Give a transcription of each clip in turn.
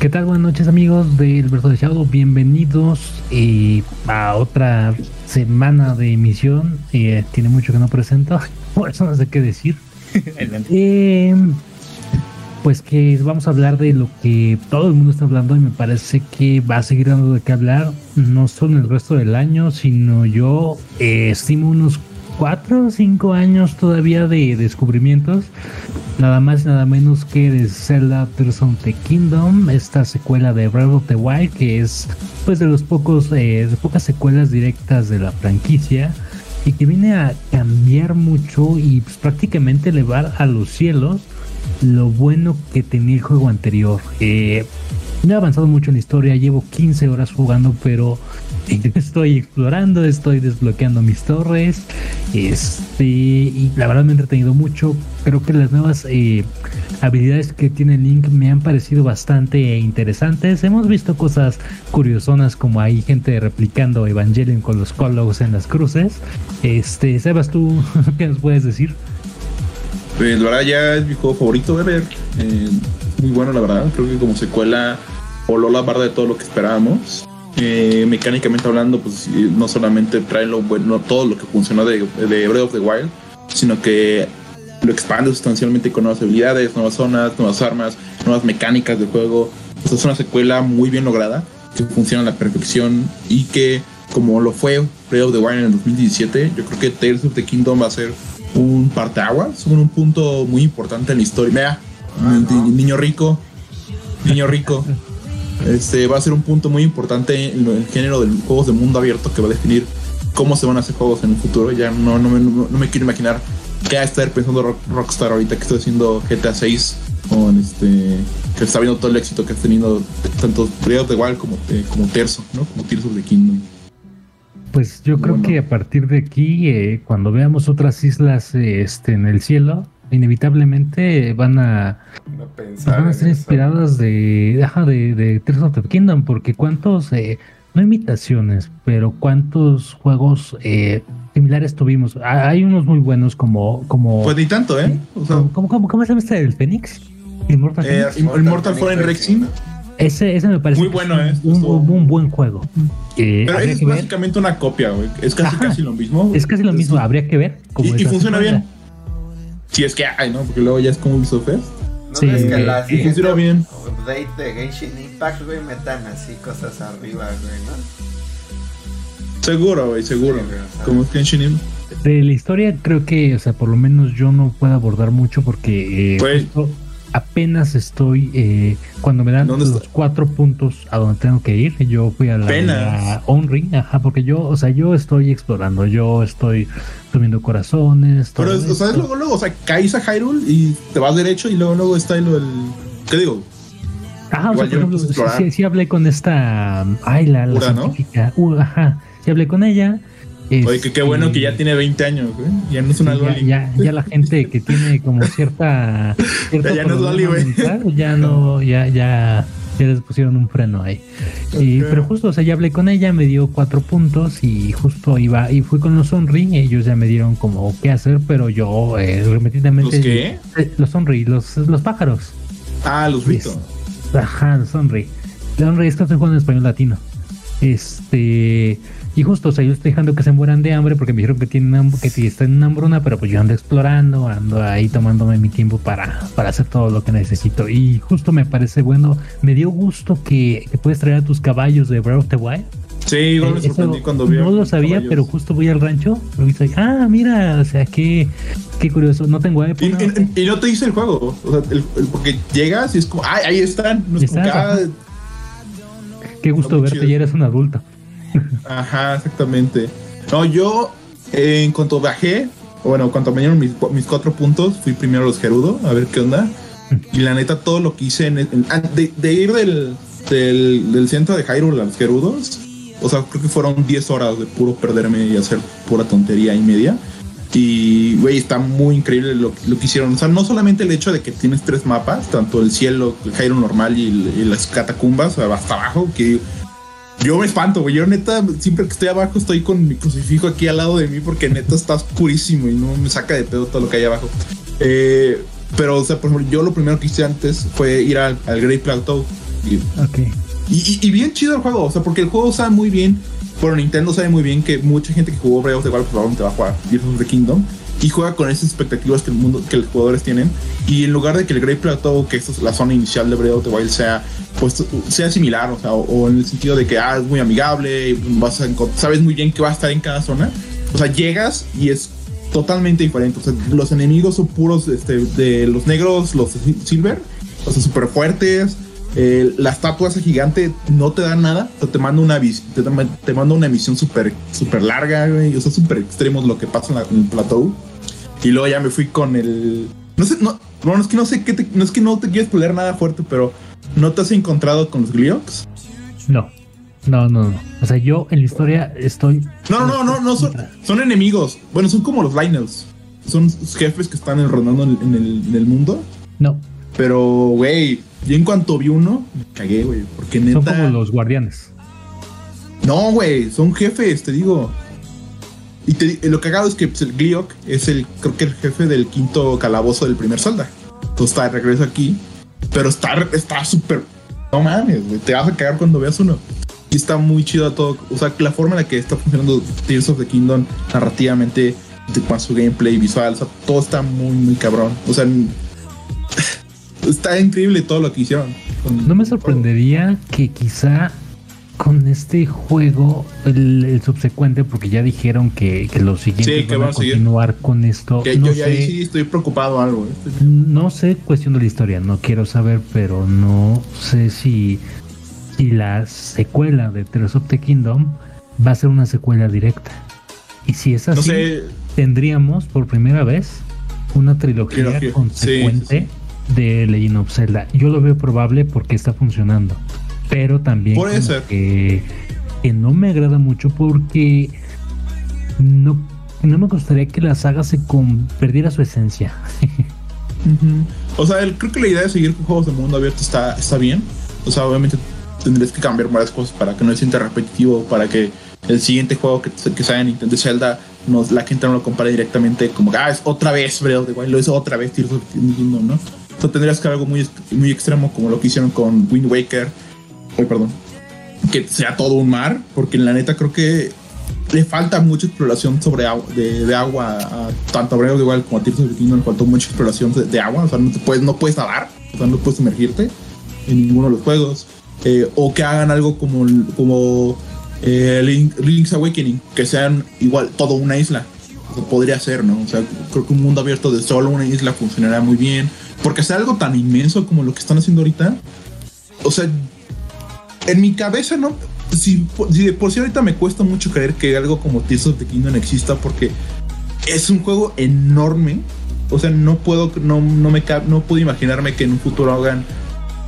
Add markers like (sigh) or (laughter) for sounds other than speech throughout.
¿Qué tal? Buenas noches amigos del Verso de Shadow, bienvenidos eh, a otra semana de emisión. Eh, tiene mucho que no presento, (laughs) por eso no sé qué decir. eh, pues que vamos a hablar de lo que todo el mundo está hablando y me parece que va a seguir dando de qué hablar, no solo en el resto del año, sino yo eh, estimo unos cuatro o cinco años todavía de descubrimientos, nada más y nada menos que de Zelda Tears of the Kingdom, esta secuela de Breath of the Wild, que es pues de los pocos, eh, de pocas secuelas directas de la franquicia y que viene a cambiar mucho y pues, prácticamente elevar a los cielos lo bueno que tenía el juego anterior. Eh, no he avanzado mucho en la historia, llevo 15 horas jugando, pero (laughs) estoy explorando, estoy desbloqueando mis torres, este, y la verdad me he entretenido mucho. Creo que las nuevas eh, habilidades que tiene Link me han parecido bastante interesantes. Hemos visto cosas curiosonas como hay gente replicando Evangelion con los cólogos en las cruces. Este, Sebas, ¿tú (laughs) qué nos puedes decir? Pues la verdad ya es mi juego favorito de ver. Eh, muy bueno la verdad. Creo que como secuela voló la barra de todo lo que esperábamos. Eh, mecánicamente hablando, pues no solamente trae lo bueno, todo lo que funcionó de, de Breath of the Wild, sino que lo expande sustancialmente con nuevas habilidades, nuevas zonas, nuevas armas, nuevas mecánicas de juego. Esta es una secuela muy bien lograda, que funciona a la perfección y que, como lo fue Breath of the Wild en el 2017, yo creo que Tales of the Kingdom va a ser un parteaguas, un punto muy importante en la historia. Vea, niño rico, niño rico. (laughs) Este va a ser un punto muy importante en el género de juegos de mundo abierto que va a definir cómo se van a hacer juegos en el futuro. Ya no, no, me, no me quiero imaginar qué va a estar pensando Rockstar ahorita que estoy haciendo GTA 6 con este que está viendo todo el éxito que ha tenido tanto Breath the Wild como, eh, como Terzo, ¿no? Como Tears of the Kingdom. Pues yo creo que a partir de aquí, eh, cuando veamos otras islas eh, este, en el cielo, inevitablemente van a, pues van a ser inspiradas de, de, de Tears of the Kingdom, porque cuántos, eh, no imitaciones, pero cuántos juegos eh, similares tuvimos. Hay unos muy buenos como... como pues ni tanto, ¿eh? O sea, ¿cómo, cómo, cómo, se llama este del Fénix? Immortal eh, Phoenix. Immortal Phoenix Rexing. Ese, ese me parece muy bueno, ¿eh? un, un, un, buen juego. Eh, Pero es básicamente una copia, güey. Es casi, Ajá. casi lo mismo. Es casi lo mismo, habría que ver. Cómo y, y funciona bien. Si es que hay, ¿no? Porque luego ya es como Ubisoft ¿No sí, ves que la y funciona bien. Update de Genshin Impact, güey, metan así cosas arriba, güey, ¿no? Seguro, güey, seguro. Sí, güey, como es Genshin Impact. De la historia creo que, o sea, por lo menos yo no puedo abordar mucho porque eh, pues, justo apenas estoy eh, cuando me dan los está? cuatro puntos a donde tengo que ir. Yo fui a la, la Onry, ajá, porque yo, o sea, yo estoy explorando, yo estoy subiendo corazones. Pero, o sea, es luego, luego, o sea, caes a Hyrule y te vas derecho y luego, luego está lo del. ¿Qué digo? Ajá, o sea, por ejemplo, sí, sí, sí, hablé con esta. Ay, la, la Ura, ¿no? uh, ajá, sí hablé con ella. Oye, que qué bueno que ya tiene 20 años, güey. Ya no es una sí, Loli. Ya, ya, ya, la gente que tiene como cierta. (laughs) ya no es Loli, güey. Ya no, ya, ya, ya les pusieron un freno ahí. Okay. Y, pero justo, o sea, ya hablé con ella, me dio cuatro puntos y justo iba, y fui con los Sonri, ellos ya me dieron como qué hacer, pero yo eh, repetidamente. ¿Los qué? Eh, los Sonri, los, los pájaros. Ah, los Vito. Ajá, los Sonri. Sonri es que estoy jugando en español latino. Este. Y justo, o sea, yo estoy dejando que se mueran de hambre porque me dijeron que tienen que sí, están en hambruna, pero pues yo ando explorando, ando ahí tomándome mi tiempo para, para hacer todo lo que necesito. Y justo me parece bueno, me dio gusto que, que puedes traer a tus caballos de Breath of the Wild. Sí, igual me sorprendí Eso cuando vi. No lo sabía, caballos. pero justo voy al rancho. Y soy, ah, mira, o sea, qué, qué curioso. No tengo Y, y, y, no te dice el juego. O sea, el, el, porque llegas y es como, ay, ahí están. No es como que, ah, Qué gusto verte, chido. ya eres un adulto. Ajá, exactamente. No, yo eh, en cuanto bajé, bueno, cuando me dieron mis, mis, cuatro puntos, fui primero a los Gerudo, a ver qué onda. (laughs) Y la neta, todo lo que hice en, en, de, de, ir del, del, del, centro de Hyrule a los Gerudos, o sea, creo que fueron 10 horas de puro perderme y hacer pura tontería y media. Y, güey, está muy increíble lo, lo, que hicieron. O sea, no solamente el hecho de que tienes tres mapas, tanto el cielo, el Hyrule normal y, y las catacumbas, hasta abajo, que yo me espanto, güey. Yo neta, siempre que estoy abajo estoy con mi crucifijo aquí al lado de mí porque neta está oscurísimo y no me saca de pedo todo lo que hay abajo. Eh, pero, o sea, por ejemplo, yo lo primero que hice antes fue ir al, al Great Plateau Y, bien chido el juego, o sea, porque el juego sabe muy bien, pero Nintendo sabe muy bien que mucha gente que jugó Breath of the Wild probablemente va a jugar Tears of the Kingdom y juega con esas expectativas que el mundo que los jugadores tienen y en lugar de que el Great Plateau que es la zona inicial de Breath of the Wild sea pues sea similar o sea o, en el sentido de que ah, es muy amigable vas a sabes muy bien que va a estar en cada zona o sea llegas y es totalmente diferente o sea los enemigos son puros este, de los negros los silver o sea súper fuertes eh, la estatua gigante no te da nada, te manda una, te, te manda una emisión súper super larga, güey, o sea, súper extremos lo que pasa en, en el plateau. Y luego ya me fui con el. No sé, no, bueno, es que no sé qué te, no es que no te quieres pelear nada fuerte, pero ¿no te has encontrado con los Gliox? No. No, no, no. O sea, yo en la historia estoy. No, no, no, no, son, son enemigos. Bueno, son como los Lionels. Son jefes que están rondando en, el, en el mundo. No. Pero, güey, yo en cuanto vi uno, me cagué, güey. Porque neta. Son como los guardianes. No, güey, son jefes, te digo. Y te, lo cagado es que pues, el Gliok es el, creo que el jefe del quinto calabozo del primer Zelda. Entonces está de regreso aquí. Pero está súper. no mames, Te vas a cagar cuando veas uno. Y está muy chido todo. O sea, la forma en la que está funcionando Tears of the Kingdom narrativamente, con su gameplay visual, o sea, todo está muy, muy cabrón. O sea, (laughs) está increíble todo lo que hicieron. No me sorprendería que quizá con este juego, el, subsecuente, porque ya dijeron que, que los siguientes van, a continuar con esto. no yo sé, sí estoy preocupado algo. ¿eh? No sé cuestión de la historia, no quiero saber, pero no sé si, si la secuela de Tears of the Kingdom va a ser una secuela directa. Y si es así, tendríamos por primera vez una trilogía consecuente de Legend of Zelda. Yo lo veo probable porque está funcionando pero también Que, no me agrada mucho porque no, no me gustaría que la saga se perdiera su esencia. (laughs) O sea, creo que la idea de seguir con juegos de mundo abierto está, está bien. O sea, obviamente tendrías que cambiar varias cosas para que no se sienta repetitivo, para que el siguiente juego que, que salga en Nintendo Zelda, nos, la gente no lo compare directamente como, ah, es otra vez Breath of the Wild, lo hizo otra vez Tears of the Kingdom, ¿no? Tendrías que algo muy, muy extremo como lo que hicieron con Wind Waker, perdón, que sea todo un mar, porque en la neta creo que le falta mucha exploración sobre agua, de, agua, a, tanto a Breath igual como a Kingdom, le faltó mucha exploración de, agua, o sea, no, puedes, no puedes nadar, o sea, no puedes sumergirte en ninguno de los juegos, eh, o que hagan algo como, como eh, Link's Awakening, que sean igual todo una isla, podría ser, ¿no? O sea, creo que un mundo abierto de solo una isla funcionaría muy bien, porque hacer algo tan inmenso como lo que están haciendo ahorita, o sea, en mi cabeza no. Si, si, por si ahorita me cuesta mucho creer que algo como Tears of the Kingdom exista porque es un juego enorme. O sea, no puedo, no, no me no puedo imaginarme que en un futuro hagan,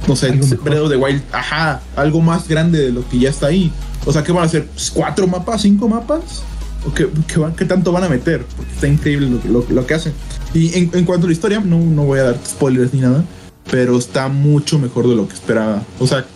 no sé, Breath de Wild, ajá, algo más grande de lo que ya está ahí. O sea, ¿qué van a hacer? ¿Cuatro mapas? ¿Cinco mapas? ¿O qué, qué, tanto van a meter? Porque está increíble lo, lo, que hacen. Y en, en, cuanto a la historia, no, no voy a dar spoilers ni nada, pero está mucho mejor de lo que esperaba. O sea,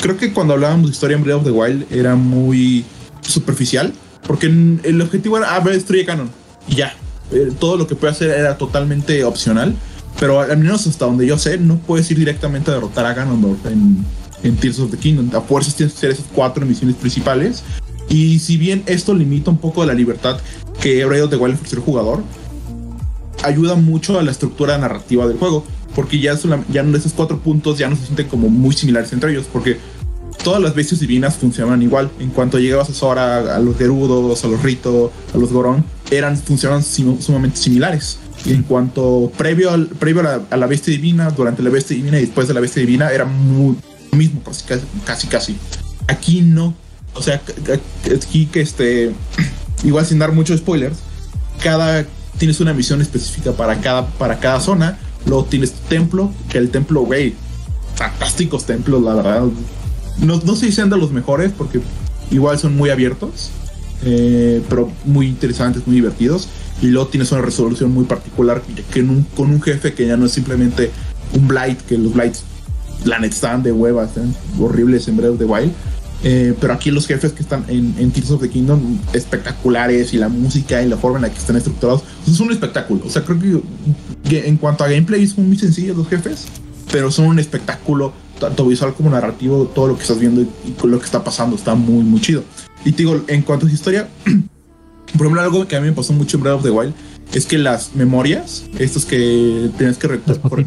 creo que cuando hablábamos de historia en Breath of the Wild era muy superficial, porque el objetivo era, ah, destruye canon, y ya. Eh, todo lo que puede hacer era totalmente opcional, pero al menos hasta donde yo sé, no puedes ir directamente a derrotar a Ganondorf en, en Tears of the Kingdom. A fuerzas tienes que esas cuatro misiones principales. Y si bien esto limita un poco la libertad que Breath of the Wild ofrece el jugador, ayuda mucho a la estructura narrativa del juego porque ya, ya esos cuatro puntos ya no se sienten como muy similares entre ellos, porque todas las bestias divinas funcionan igual. En cuanto llegabas a Sora, a los Gerudos, a los Rito, a los Gorón, eran, funcionaban sumamente similares. Y en cuanto previo, al, previo a, la, bestia divina, durante la bestia divina y después de la bestia divina, era muy mismo, casi, casi, casi. Aquí no. O sea, aquí que este, (clears throat) igual sin dar muchos spoilers, cada tienes una misión específica para cada, para cada zona Luego tienes tu templo, que el templo, güey, fantásticos templos, la verdad. No, no sé si sean de los mejores, porque igual son muy abiertos, eh, pero muy interesantes, muy divertidos. Y luego tienes una resolución muy particular, que con un jefe que ya no es simplemente un Blight, que los Blights, la net están de hueva, están horribles en Breath of the Wild eh, pero aquí los jefes que están en, en, Tears of the Kingdom espectaculares y la música y la forma en la que están estructurados es un espectáculo. O sea, creo que, en cuanto a gameplay son muy sencillos los jefes, pero son un espectáculo tanto visual como narrativo, todo lo que estás viendo y, lo que está pasando está muy, muy chido. Y te digo, en cuanto a historia, (clears throat) por ejemplo, algo que a mí me pasó mucho en Breath of the Wild es que las memorias, estos que tienes que recorrer,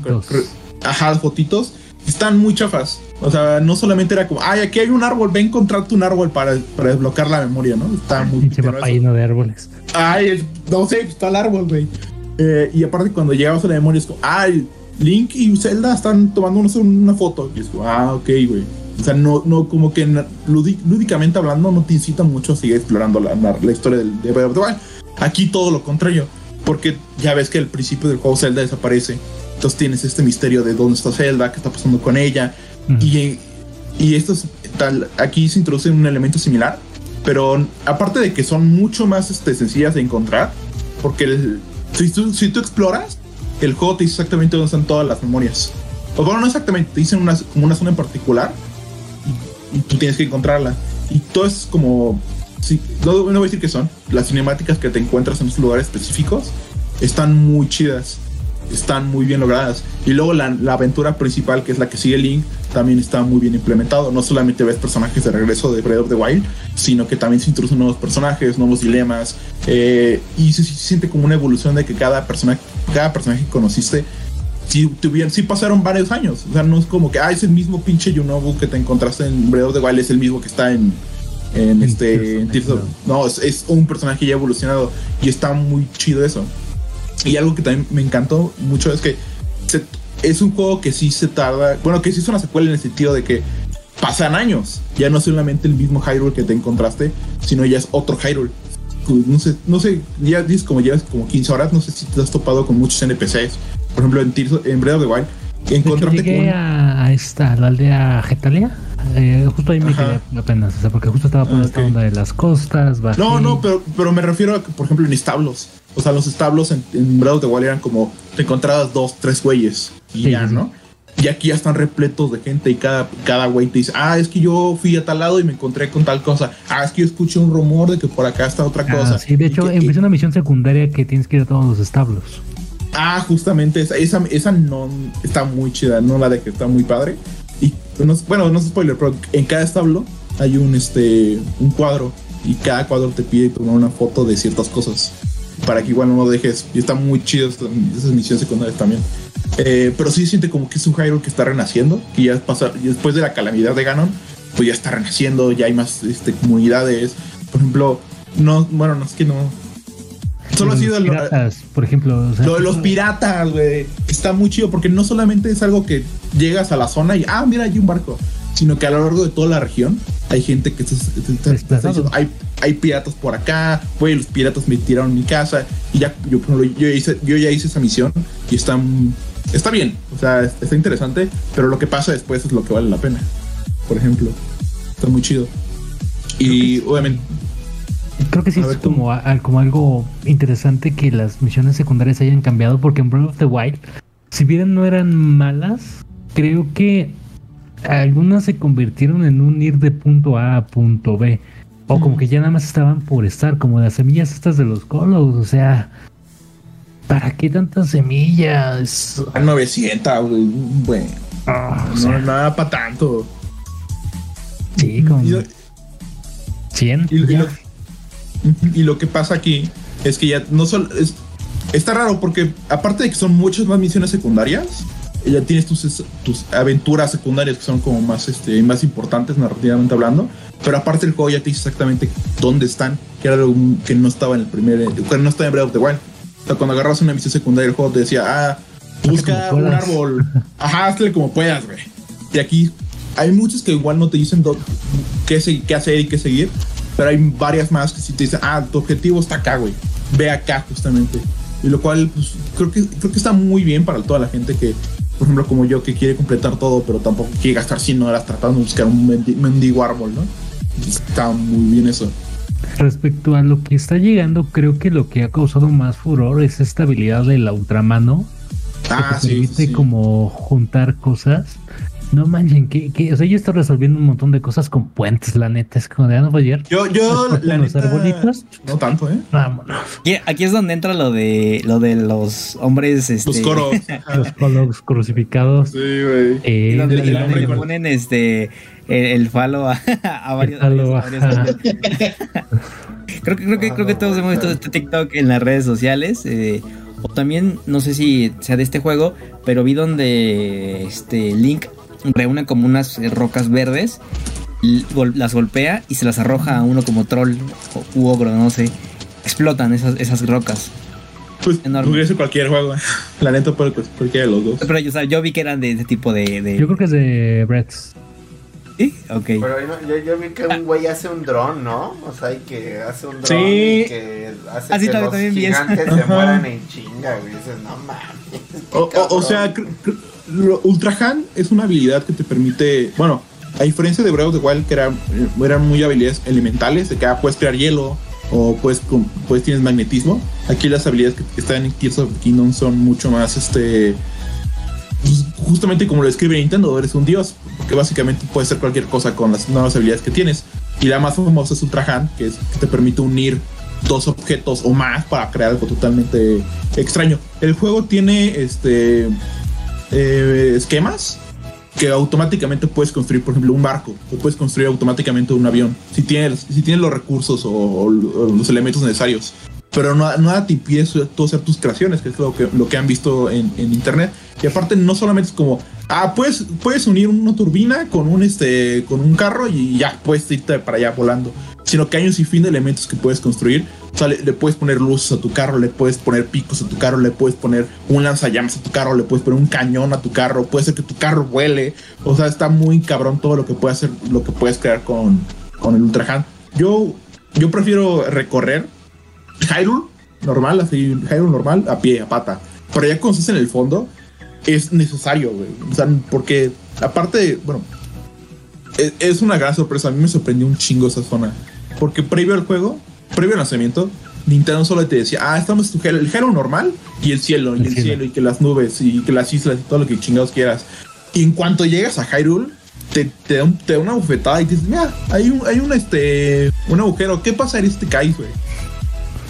ajá, fotitos, están muy chafas. O sea, no solamente era como, ay, aquí hay un árbol, ve a encontrarte un árbol para, para desbloquear la memoria, ¿no? Está muy lleno de árboles. Ay, no sé, está el árbol, güey. Eh, y aparte, cuando llegabas a la memoria, es como, ay, Link y Zelda están tomando una foto. Y es como, ah, ok, güey. O sea, no, no como que lúdicamente hablando, no te incitan mucho a seguir explorando la, la, historia del, de Breath of the Wild. Aquí todo lo contrario, porque ya ves que al principio del juego Zelda desaparece. Entonces tienes este misterio de dónde está Zelda, qué está pasando con ella. Y, y esto es tal, aquí se introduce un elemento similar, pero aparte de que son mucho más este, sencillas de encontrar, porque el, si, tú, si tú exploras, el juego te dice exactamente dónde están todas las memorias. O bueno, no exactamente, te dicen una, como una zona en particular y, tú tienes que encontrarla. Y todo es como. Sí, no, no voy a decir que son. Las cinemáticas que te encuentras en esos lugares específicos están muy chidas están muy bien logradas. Y luego la, aventura principal, que es la que sigue Link, también está muy bien implementado. No solamente ves personajes de regreso de Breath of the Wild, sino que también se introducen nuevos personajes, nuevos dilemas. Eh, y se, siente como una evolución de que cada personaje, cada personaje que conociste, si tuvieron, sí pasaron varios años. O sea, no es como que, ah, es el mismo pinche Yunobu que te encontraste en Breath of the Wild, es el mismo que está en, en, este no es, es, un personaje ya evolucionado y está muy chido eso y algo que también me encantó mucho es que es un juego que sí se tarda, bueno, que sí es una secuela en el sentido de que pasan años. Ya no es solamente el mismo Hyrule que te encontraste, sino ya es otro Hyrule. No sé, no sé, ya dices como llevas como 15 horas, no sé si te has topado con muchos NPCs. Por ejemplo, en, en Breath of the Wild, encontrarte llegué a, esta, la aldea Getalia. Eh, justo ahí me quedé apenas, o sea, porque justo estaba por esta onda de las costas. No, no, pero, pero me refiero a por ejemplo, en establos. O sea, los establos en, en Breath of the Wild eran como te encontrabas dos, tres güeyes y ya, ¿no? Y aquí ya están repletos de gente y cada, cada güey te dice, ah, es que yo fui a tal lado y me encontré con tal cosa. Ah, es que yo escuché un rumor de que por acá está otra ah, cosa. Sí, de hecho, empecé una misión secundaria que tienes que ir a todos los establos. Ah, justamente, esa, esa, esa no está muy chida, no la de que está muy padre. Y bueno, no es spoiler, pero en cada establo hay un, este, un cuadro y cada cuadro te pide tomar una foto de ciertas cosas para que igual no lo dejes. Y está muy chido esas misiones secundarias también. Eh, pero sí siente como que es un Hyrule que está renaciendo, que ya pasa, después de la calamidad de Ganon, pues ya está renaciendo, ya hay más este, comunidades. Por ejemplo, no, bueno, no es que no. Solo ha sido los piratas, por ejemplo. lo de los piratas, güey. Está muy chido porque no solamente es algo que llegas a la zona y, ah, mira, hay un barco sino que a lo largo de toda la región hay gente que está, diciendo, hay, hay piratas por acá, güey, los piratas me tiraron mi casa y ya yo, yo, hice, yo ya hice esa misión y está, está bien, o sea, está interesante, pero lo que pasa después es lo que vale la pena, por ejemplo, está muy chido. Y obviamente... Creo que sí es como, como algo interesante que las misiones secundarias hayan cambiado, porque en Breath of the Wild, si bien no eran malas, creo que algunas se convirtieron en un ir de punto A a punto B. O como que ya nada más estaban por estar, como las semillas estas de los colos. O sea, ¿para qué tantas semillas? 900, bueno. Ah, no es nada para tanto. Sí, como. 100. Y, lo, que pasa aquí es que ya no solo. está raro porque, aparte de que son muchas más misiones secundarias, ya tienes tus, tus aventuras secundarias que son como más, este, más importantes narrativamente hablando, pero aparte el juego ya te dice exactamente dónde están, que era algo que no estaba en el primer, que no estaba en Breath of the Wild. O sea, cuando agarras una misión secundaria el juego te decía, ah, busca un árbol, (laughs) ajá, hazle como puedas, güey. Y aquí hay muchos que igual no te dicen qué, qué hacer y qué seguir, pero hay varias más que sí te dicen, ah, tu objetivo está acá, güey. Ve acá justamente. Y lo cual, pues, creo que, creo que está muy bien para toda la gente que por ejemplo, como yo que quiere completar todo, pero tampoco quiere gastar 100 horas tratando de buscar un mendigo árbol, ¿no? Está muy bien eso. Respecto a lo que está llegando, creo que lo que ha causado más furor es esta habilidad de la ultramano. Ah, que permite como juntar cosas. No manchen, que, que, o sea, yo estoy resolviendo un montón de cosas con puentes, la neta, es como de, ah, no ayer. Yo, yo, la los neta, arbolitos. no tanto, ¿eh? Vámonos. Aquí, aquí es donde entra lo de lo de los hombres, este, Los coros. (laughs) Los colos crucificados. Sí, güey. Eh, y donde, el le ponen este el, el falo a, (laughs) a varios, falo, a varios- ajá. creo que creo que creo que todos hemos visto este TikTok en las redes sociales. eh, o también, no sé si sea de este juego, pero vi donde este Link reúne como unas eh, rocas verdes, las golpea y se las arroja a uno como troll o u ogro, no sé. Explotan esas, esas rocas. Pues cualquier juego. (laughs) La neta, puede pues, cualquiera de los dos. Pero yo, o sea, yo vi que eran de ese tipo de. de- Yo creo que es de Brett's. ¿Sí? Ok. Pero yo, yo, yo vi que un güey hace un dron, ¿no? O sea, y que hace un dron Sí. y que hace Ah, sí, que también- los gigantes se mueran en chinga, güey. Dices, no mames. O, o- o cabrón". sea, cr- cr- lo- Ultra Han es una habilidad que te permite, bueno, a diferencia de Breath of the Wild, que eran, eh, eran muy habilidades elementales, de que ah, puedes crear hielo o puedes, tienes magnetismo. Aquí las habilidades que están en Tears of Kingdom son mucho más, este, pues, justamente como lo escribe Nintendo, eres un dios, porque básicamente puedes hacer cualquier cosa con las nuevas habilidades que tienes. Y la más famosa es Ultra Han, que, es, que te permite unir dos objetos o más para crear algo totalmente extraño. El juego tiene este eh, esquemas que automáticamente puedes construir, por ejemplo, un barco, o puedes construir automáticamente un avión, si tienes, si tienes los recursos o, los elementos necesarios. Pero no, nada te impide tú hacer tus creaciones, que es lo que, lo que han visto en, en internet. Y aparte, no solamente es como, ah, puedes, puedes unir una turbina con un, este, con un carro y ya puedes irte para allá volando. Sino que hay un sinfín de elementos que puedes construir. O sea, le, puedes poner luces a tu carro, le puedes poner picos a tu carro, le puedes poner un lanzallamas a tu carro, le puedes poner un cañón a tu carro, puede ser que tu carro vuele. O sea, está muy cabrón todo lo que puedes hacer, lo que puedes crear con, con el Ultra Hand. Yo, yo prefiero recorrer Hyrule normal, así, Hyrule normal, a pie, a pata. Pero ya cuando estás en el fondo, es necesario, güey. O sea, porque aparte, bueno, es, es una gran sorpresa. A mí me sorprendió un chingo esa zona. Porque previo al juego, previo lanzamiento, Nintendo solo te decía, ah, estamos en tu el Hyrule normal y el cielo, y El el cielo. cielo, y que las nubes, y que las islas, y todo lo que chingados quieras. Y en cuanto llegas a Hyrule, te, te, da, un- te da una bufetada y dices, mira, hay un, hay un, este, un agujero, ¿qué pasaría si te caes, güey?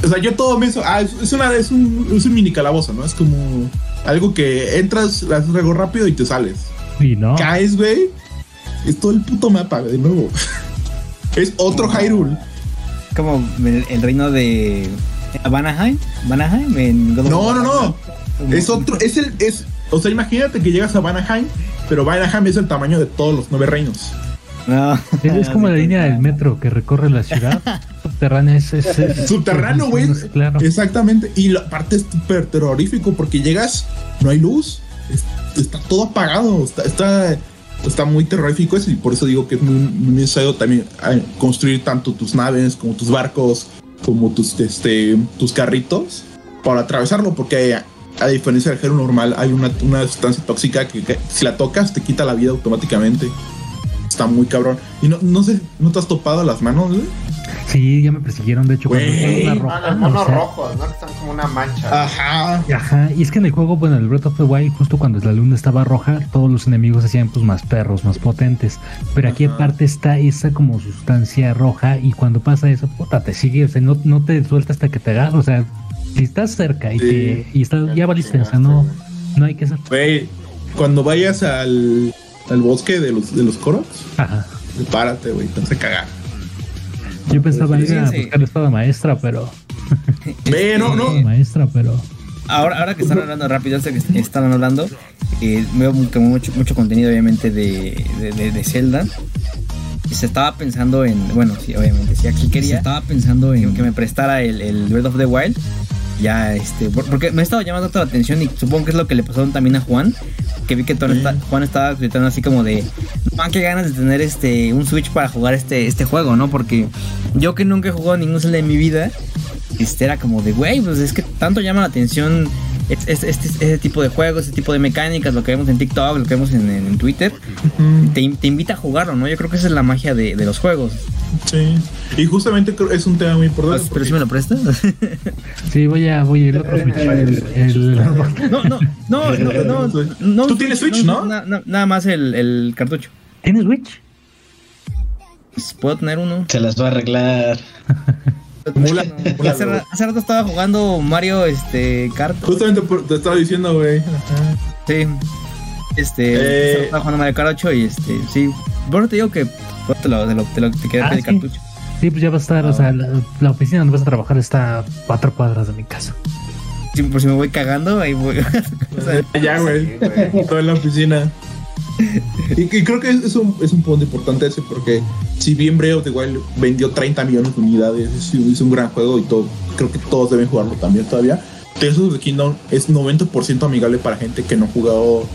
O sea, yo todo me hizo, ah, es, es una, es un, es un mini calabozo, ¿no? Es como algo que entras, haces algo rápido y te sales. Y no. Caes, güey, es todo el puto mapa, de nuevo. (laughs) es otro Hyrule. Como el, el reino de Vanaheim. Vanaheim en God of No, War. no, no. Es otro, es el, es, o sea, imagínate que llegas a Vanaheim, pero Vanaheim es el tamaño de todos los nueve reinos. No. Es, como la línea del metro que recorre la ciudad. (laughs) Subterránea es, es- es- Subterráneo, güey. Claro. Exactamente. Y la parte es súper terrorífico porque llegas, no hay luz, es- está todo apagado, está, está, está muy terrorífico eso y por eso digo que es muy, muy necesario también eh, construir tanto tus naves como tus barcos, como tus, este, tus carritos para atravesarlo porque a, diferencia del gelo normal hay una, una sustancia tóxica que, si la tocas te quita la vida automáticamente. Está muy cabrón. Y no, no sé, ¿no te has topado las manos? Sí, ya me persiguieron. De hecho, cuando Güey. estaba Ah, roja, los monos o sea, rojos, ¿no? Que están como una mancha. Ajá. Ajá, y es que en el juego, bueno, el Breath of the Wild, justo cuando la luna estaba roja, todos los enemigos hacían pues más perros, más potentes. Pero aquí Ajá. aparte está esa como sustancia roja y cuando pasa eso, puta, te sigue, o sea, no, no te suelta hasta que te agarra, o sea, si estás cerca y, Sí. te, y está, ya valiste, o sea, no, no hay que hacer. Güey, cuando vayas al, al bosque de los, de los coros, Ajá. prepárate, güey, te vas a cagar. Yo pensaba ir a buscar la espada maestra, pero. (laughs) Ve, no, no. Maestra, pero. Ahora, ahora que están hablando rápido, este que están hablando, eh, veo mucho, mucho contenido obviamente de, de, de- de Zelda. Y se estaba pensando en, bueno, sí, obviamente, si aquí quería, estaba pensando en que me prestara el, el Breath of the Wild. Ya, este, por- porque me ha estado llamando toda la atención y supongo que es lo que le pasó también a Juan. Que vi que Juan, está- Juan estaba gritando así como de, man, qué ganas de tener este, un Switch para jugar este, este juego, ¿no? Porque yo que nunca he jugado ningún Zelda en mi vida, este era como de, güey, pues es que tanto llama la atención este, este, este- este tipo de juegos, este tipo de mecánicas, lo que vemos en TikTok, lo que vemos en, en Twitter, te, te invita a jugarlo, ¿no? Yo creo que esa es la magia de, de los juegos. Sí. Y justamente creo es un tema muy importante. Pero si me lo prestas. (laughs) Sí, voy a, voy el otro Switch. El, no, no, no, no, no, Tú tienes Switch, ¿no? nada más el, el cartucho. ¿Tienes Switch? Pues, puedo tener uno. Se las va a arreglar. (laughs) hace, rato estaba jugando Mario este Kart. Justamente te estaba diciendo, güey. Sí. Este, estaba jugando Mario Kart 8 y este, sí. Bueno, te digo que te lo, te lo, te lo te queda ah, el cartucho. Sí, pues ya va a estar, o sea, la, oficina donde vas a trabajar está a cuatro cuadras de mi casa. Sí, por si me voy cagando, ahí voy. (laughs) ya, güey. Toda la oficina. Y, creo que es un, es un punto importante ese porque si bien Breath of the Wild vendió 30 millones de unidades, es, un gran juego y todo, creo que todos deben jugarlo también todavía. Tears of the Kingdom es 90% amigable para gente que no ha jugado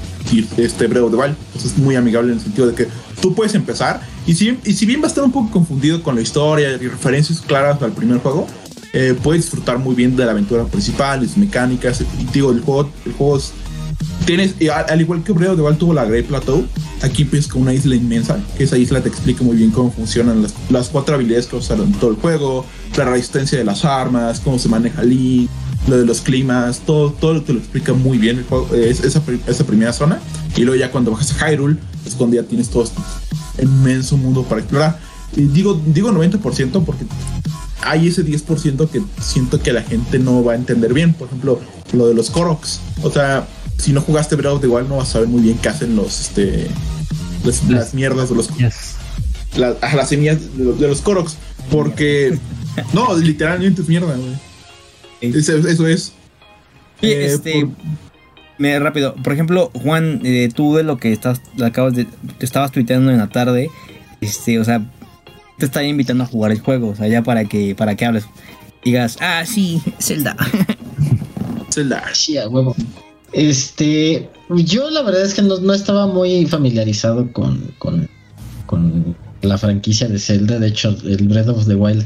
este Breath of the Wild. es muy amigable en el sentido de que tú puedes empezar y si, y si bien va a estar un poco confundido con la historia y referencias claras al primer juego, eh, puedes disfrutar muy bien de la aventura principal, sus mecánicas. Digo, el juego, el juego es tienes, al igual que Breath of the tuvo la Great Plateau, aquí con una isla inmensa, que esa isla te explica muy bien cómo funcionan las, las cuatro habilidades que usaron todo el juego, la resistencia de las armas, cómo se maneja Link, lo de los climas, todo, todo te lo explica muy bien el juego, esa, esa, primera zona. Y luego ya cuando bajas a Hyrule, es cuando ya tienes todo este inmenso mundo para explorar. Y digo, digo 90% porque hay ese 10% que siento que la gente no va a entender bien. Por ejemplo, lo de los Koroks. O sea, si no jugaste Breath of the Wild no vas a saber muy bien qué hacen los este las, mierdas de los las semillas de los, Koroks porque (laughs) no literalmente es mierda eso, es. Eh, este me rápido por ejemplo Juan eh, tú de lo que estás acabas de te estabas tuiteando en la tarde este o sea te está invitando a jugar el juego o sea ya para que para que hables. Digas ah sí Zelda (laughs) Zelda. Sí a huevo este, yo la verdad es que no, estaba muy familiarizado con, con, la franquicia de Zelda. De hecho, el Breath of the Wild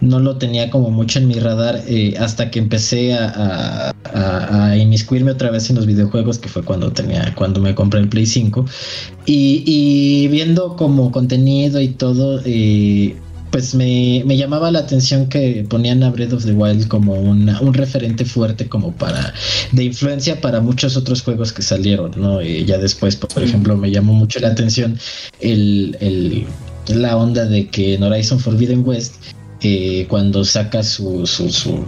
no lo tenía como mucho en mi radar eh, hasta que empecé a, a, inmiscuirme otra vez en los videojuegos, que fue cuando tenía, cuando me compré el Play 5. Y, y viendo como contenido y todo, eh, pues me, llamaba la atención que ponían a Breath of the Wild como un referente fuerte como para de influencia para muchos otros juegos que salieron, ¿no? Y ya después, por ejemplo, me llamó mucho la atención el, la onda de que en Horizon Forbidden West, eh, cuando saca su, su, su,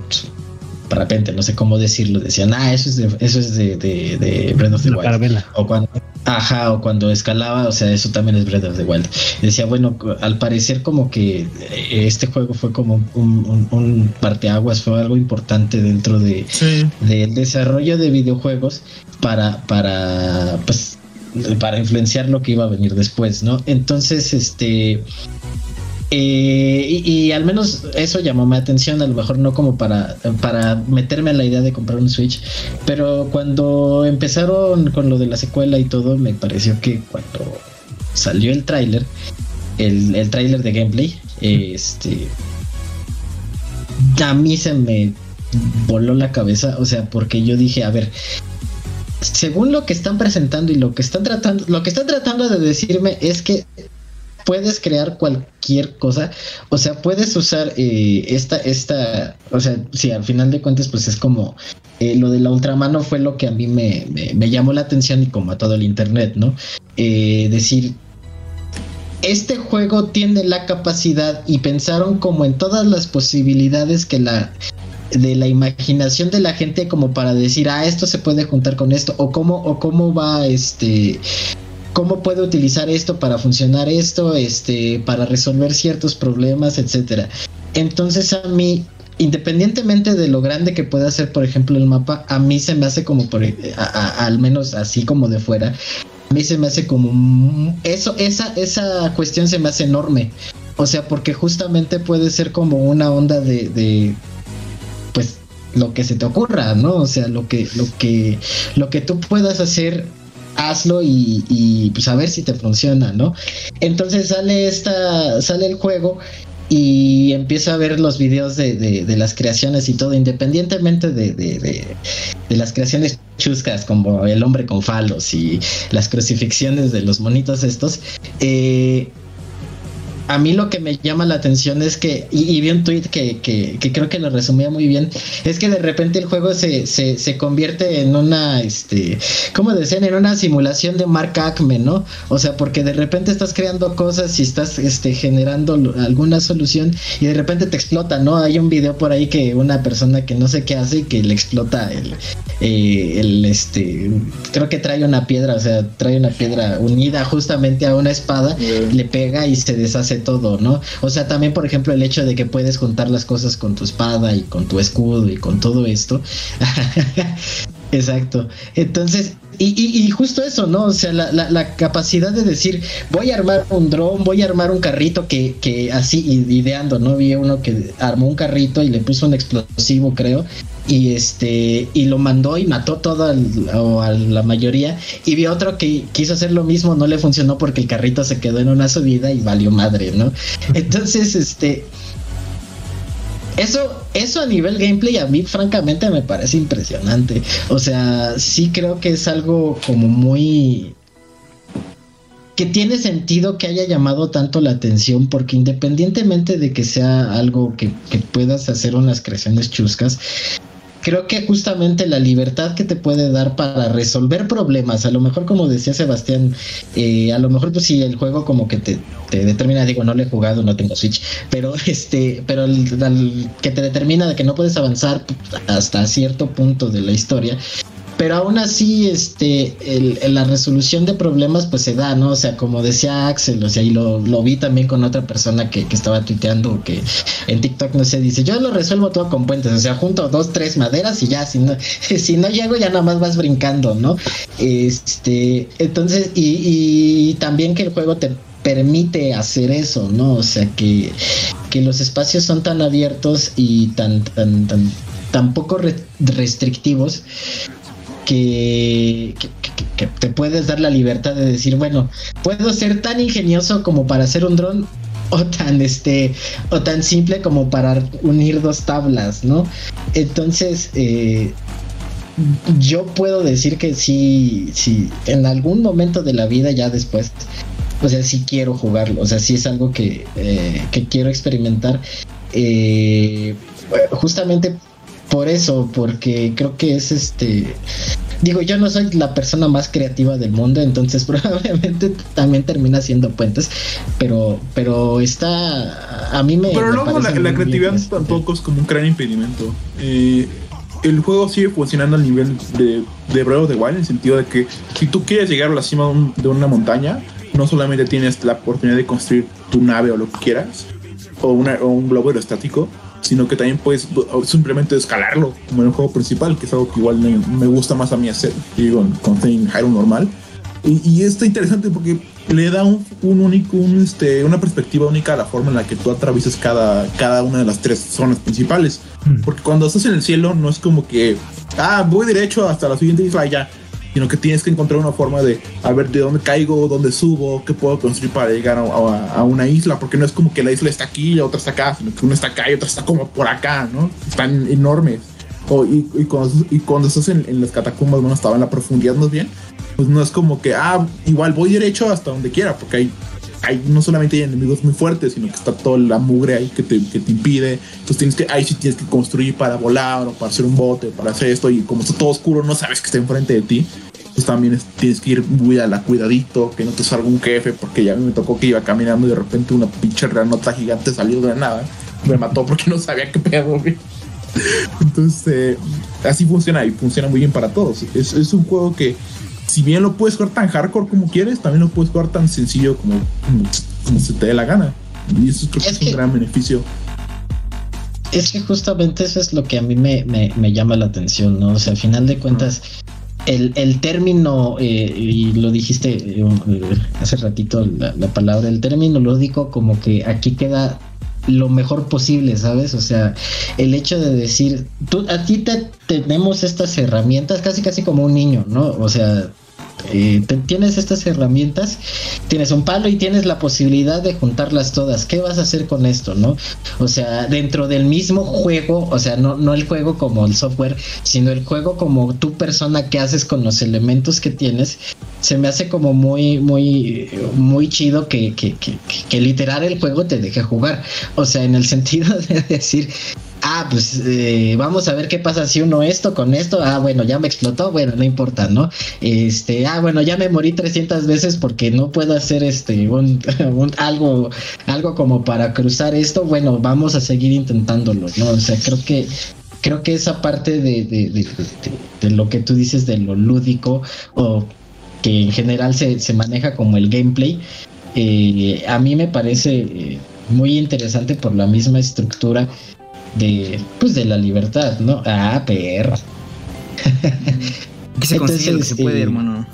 repente, no sé cómo decirlo, decían, ah, eso es de, eso es de, de, Breath of the Wild. O cuando, ajá, o cuando escalaba, o sea, eso también es Breath of the Wild. decía, bueno, al parecer como que eh, este juego fue como un, un, parteaguas, fue algo importante dentro de del desarrollo de videojuegos para, para, pues, para influenciar lo que iba a venir después, ¿no? Entonces, este y, al menos eso llamó mi atención, a lo mejor no como para, para meterme a la idea de comprar un Switch, pero cuando empezaron con lo de la secuela y todo, me pareció que cuando salió el tráiler, el, el tráiler de gameplay, este, a mí se me voló la cabeza, o sea, porque yo dije, a ver, según lo que están presentando y lo que están tratando, lo que están tratando de decirme es que puedes crear cualquier cosa, o sea, puedes usar eh, esta, esta, o sea, si al final de cuentas, pues es como eh, lo de la ultramano fue lo que a mí me, me, llamó la atención y como a todo el internet, ¿no? Eh, decir, este juego tiene la capacidad y pensaron como en todas las posibilidades que la de la imaginación de la gente como para decir ah esto se puede juntar con esto o cómo o cómo va este cómo puedo utilizar esto para funcionar esto, este, para resolver ciertos problemas, etcétera. Entonces a mí, independientemente de lo grande que pueda ser, por ejemplo, el mapa, a mí se me hace como por, al menos así como de fuera, a mí se me hace como eso, esa, esa cuestión se me hace enorme. O sea, porque justamente puede ser como una onda de, de pues lo que se te ocurra, ¿no? O sea, lo que, lo que, lo que tú puedas hacer hazlo y, pues a ver si te funciona, ¿no? Entonces sale esta, sale el juego y empiezo a ver los videos de, las creaciones y todo, independientemente de, las creaciones chuscas como el hombre con falos y las crucifixiones de los monitos estos, eh, a mí lo que me llama la atención es que, y, vi un tweet que, que, que, creo que lo resumía muy bien, es que de repente el juego se, se, se convierte en una, este, ¿cómo decían? En una simulación de Mark Acme, ¿no? O sea, porque de repente estás creando cosas y estás este, generando alguna solución y de repente te explota, ¿no? Hay un video por ahí que una persona que no sé qué hace y que le explota el, eh, el, este, creo que trae una piedra, o sea, trae una piedra unida justamente a una espada, le pega y se deshace todo, ¿no? O sea, también, por ejemplo, el hecho de que puedes juntar las cosas con tu espada y con tu escudo y con todo esto. (laughs) Exacto. Entonces, y, justo eso, ¿no? O sea, la, capacidad de decir, voy a armar un dron, voy a armar un carrito que, que así, ideando, ¿no? Vi uno que armó un carrito y le puso un explosivo, creo, y este, y lo mandó y mató todo o a la mayoría, y vi otro que quiso hacer lo mismo, no le funcionó porque el carrito se quedó en una subida y valió madre, ¿no? (laughs) Entonces, este, eso, eso a nivel gameplay a mí francamente me parece impresionante. O sea, sí creo que es algo como muy que tiene sentido que haya llamado tanto la atención porque independientemente de que sea algo que, que puedas hacer unas creaciones chuscas, creo que justamente la libertad que te puede dar para resolver problemas, a lo mejor como decía Sebastián, eh, a lo mejor pues si el juego como que te, determina, digo, no lo he jugado, no tengo Switch, pero (laughs) este, pero el, que te determina de que no puedes avanzar hasta cierto punto de la historia, pero aún así, este, la resolución de problemas pues se da, ¿no? O sea, como decía Axel, o sea, y lo, vi también con otra persona que, estaba tuiteando, que en TikTok, no sé, dice, yo lo resuelvo todo con puentes, o sea, junto dos, tres maderas y ya, si no, (laughs) si no llego ya nada más vas brincando, ¿no? Este, entonces, y, y también que el juego te permite hacer eso, ¿no? O sea, que, que los espacios son tan abiertos y tan, tan, tan, tan poco restrictivos que, te puedes dar la libertad de decir, bueno, puedo ser tan ingenioso como para hacer un dron o tan este o tan simple como para unir dos tablas, ¿no? Entonces, eh, yo puedo decir que sí, sí, en algún momento de la vida ya después, o sea, sí quiero jugarlo, o sea, sí es algo que, eh, que quiero experimentar. Eh, justamente por eso, porque creo que es este. Digo, yo no soy la persona más creativa del mundo, entonces (laughs) probablemente también termina siendo puentes, pero, pero está, a mí me... Pero luego la, creatividad tampoco es como un gran impedimento. Eh, el juego sigue funcionando al nivel de, de Breath of the Wild, en el sentido de que si tú quieres llegar a la cima de una montaña, no solamente tienes la oportunidad de construir tu nave o lo que quieras, o, una, o un globo aerostático, sino que también puedes simplemente escalarlo como en el juego principal, que es algo que igual me, gusta más a mí hacer, digo, con Hyrule normal. Y, y, está interesante porque le da un, único, un, este, una perspectiva única a la forma en la que tú atraviesas cada, cada una de las tres zonas principales. Hmm. Porque cuando estás en el cielo, no es como que, ah, voy derecho hasta la siguiente isla y ya sino que tienes que encontrar una forma de a ver de dónde caigo, dónde subo, qué puedo construir para llegar a, una isla, porque no es como que la isla está aquí y la otra está acá, sino que una está acá y otra está como por acá, ¿no? Están enormes. y, cuando, estás en, las catacumbas, bueno, estaba en la profundidad más bien, pues no es como que, ah, igual voy derecho hasta donde quiera, porque hay hay, no solamente hay enemigos muy fuertes, sino que está toda la mugre ahí que te, que te impide. Entonces tienes que, ahí sí tienes que construir para volar o para hacer un bote, para hacer esto. Y como está todo oscuro, no sabes que está enfrente de ti. Pues también tienes que ir muy a la cuidadito, que no te salga un jefe, porque ya a mí me tocó que iba caminando y de repente una pinche ranota gigante salió de la nada. Me mató porque no sabía qué pedo, Entonces, eh, así funciona y funciona muy bien para todos. Es, es un juego que si bien lo puedes jugar tan hardcore como quieres, también lo puedes jugar tan sencillo como, como, se te dé la gana. Y eso creo que es, un gran beneficio. Es que justamente eso es lo que a mí me, me, llama la atención, ¿no? O sea, al final de cuentas, el, el, término, eh, y lo dijiste eh, hace ratito la, la, palabra, el término lúdico como que aquí queda lo mejor posible, ¿sabes? O sea, el hecho de decir, tú, a ti te tenemos estas herramientas casi casi como un niño, ¿no? O sea, eh, tienes estas herramientas, tienes un palo y tienes la posibilidad de juntarlas todas. ¿Qué vas a hacer con esto, no? O sea, dentro del mismo juego, o sea, no, no el juego como el software, sino el juego como tu persona que haces con los elementos que tienes se me hace como muy, muy, muy chido que, que, que, que literal el juego te deje jugar. O sea, en el (laughs) sentido de decir, ah, pues eh, vamos a ver qué pasa si uno esto con esto, ah, bueno, ya me explotó, bueno, no importa, ¿no? Este, ah, bueno, ya me morí 300 veces porque no puedo hacer este, (laughs) algo, algo como para cruzar esto, bueno, vamos a seguir intentándolo, ¿no? O sea, creo que creo que esa parte de, de, lo que tú dices de lo lúdico o que en general se, se maneja como el gameplay, eh, a mí me parece eh, muy interesante por la misma estructura de pues de la libertad, ¿no? Ah, perra. Que se consigue lo que se puede, este, hermano.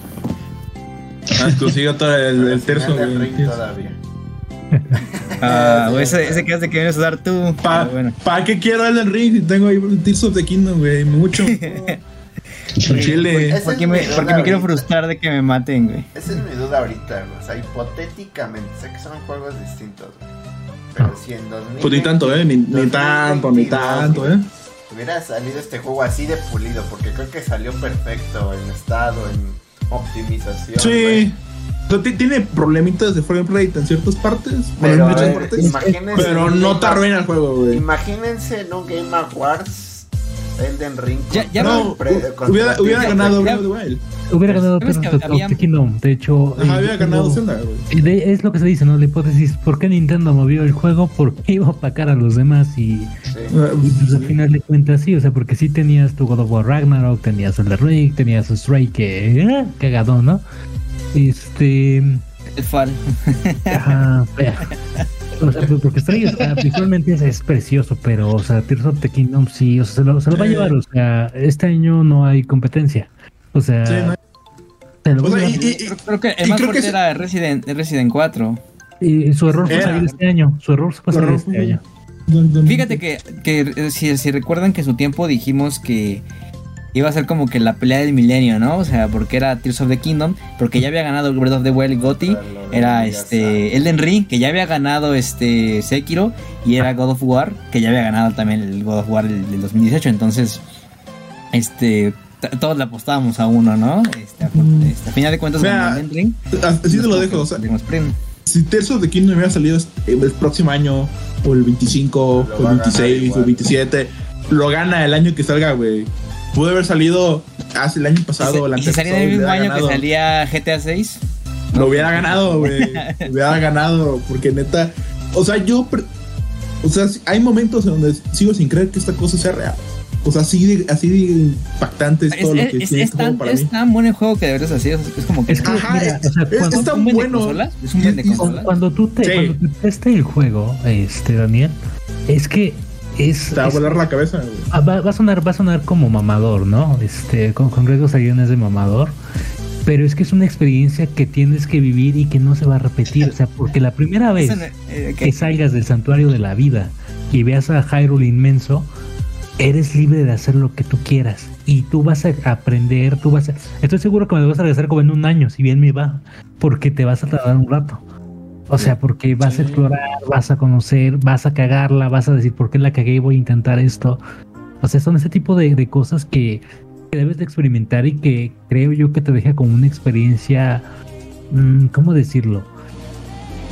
Ah, consigo todo el, el terzo, Final del güey. ring todavía. Ah, güey, ese, ese que has de que vienes a dar tú. ¿Para Ah, bueno. qué quiero el ring si tengo ahí el Tears of the Kingdom, güey? Mucho. (laughs) Chile. Porque me, porque me quiero frustrar de que me maten, güey. Esa es mi duda ahorita, güey. O sea, hipotéticamente, sé que son juegos distintos, güey. Pero si en 2000. Pues ni tanto, ¿eh? Ni, ni tanto, ni tanto, ¿eh? Hubiera salido este juego así de pulido, porque creo que salió perfecto en estado, en optimización. Sí. tiene problemitas de frame rate en ciertas partes. Pero, en a muchas ver, partes. imagínense Pero no te arruina el juego, güey. Imagínense en un Game Awards Elden Ring. Ya- No, pre- hubiera, ganado the Breath of the Wild. Hubiera ganado ¿Sabes Tears que of the- of había- the Kingdom. De hecho, Ajá, eh, ganado Zelda, güey. de- es lo que se dice, ¿no? La hipótesis, ¿por qué Nintendo movió el juego? Porque iba a opacar a los demás y, Sí. y, pues al final de cuentas sí, o sea, porque sí tenías tu God of War Ragnarok, tenías el de Ring, tenías Stray que eh, cagado, ¿no? Este, El fal. ajá, fea. (laughs) O sea, porque Stray o sea, visualmente es, es precioso, pero o sea, Tears of the Kingdom sí, o sea, se lo, se lo va a llevar, o sea, este año no hay competencia. O sea, Sí, no hay- se lo O va a sea, llevar. y- y- Creo, que el más que fuerte era Resident, Resident 4. Y su error fue salir este año. Su error fue Su salir error este año. Fíjate que, que eh, si, si recuerdan que en su tiempo dijimos que iba a ser como que la pelea del milenio, ¿no? O sea, porque era Tears of the Kingdom, porque ya había ganado Breath of the Wild Gotti, era este Elden Ring, que ya había ganado este Sekiro, y era God of War, que ya había ganado también el God of War del, del 2018, entonces este todos le apostábamos a uno, ¿no? Este, a, Mm. este, a final de cuentas Mira, ganó Elden Ring. Así te lo dejo, o sea, si Tears of the Kingdom hubiera salido este- el próximo año, o el 25, Lo o el ganar 26, o el 27, lo gana el año que salga, güey. Pudo haber salido hace el año pasado, el y si salía en el mismo hubiera año que ganado. salía GTA 6, Lo hubiera ganado, güey. Lo (laughs) hubiera ganado, porque neta. O sea, yo. pre- O sea, hay momentos en donde sigo sin creer que esta cosa sea real. O sea, así de, así de impactante es, es, todo lo es- que es- tiene es este juego tan, para es mí. tan buen el juego que deberías hacer. Es, es como que Es que, Ajá, mira, o sea, es- cuando, es tan un buen de bueno. consolas, es un buen de consolas. cuando tú te, Sí. cuando te el juego, este Daniel, es que es, Te va a volar la cabeza, güey. ah, va, va a sonar, va a sonar como mamador, ¿no? Este, con, con riesgos a guiones de mamador. Pero es que es una experiencia que tienes que vivir y que no se va a repetir. O sea, porque la primera vez eh, que que- salgas del santuario de la vida y veas a Hyrule inmenso, eres libre de hacer lo que tú quieras. Y tú vas a aprender, tú vas a... Estoy seguro que me vas a regresar como en un año, si bien me va, porque te vas a tardar un rato. O sea, porque vas a explorar, vas a conocer, vas a cagarla, vas a decir, ¿por qué la cagué voy a intentar esto? O sea, son ese tipo de, de cosas que, que debes de experimentar y que creo yo que te deja como una experiencia, mm, ¿cómo decirlo?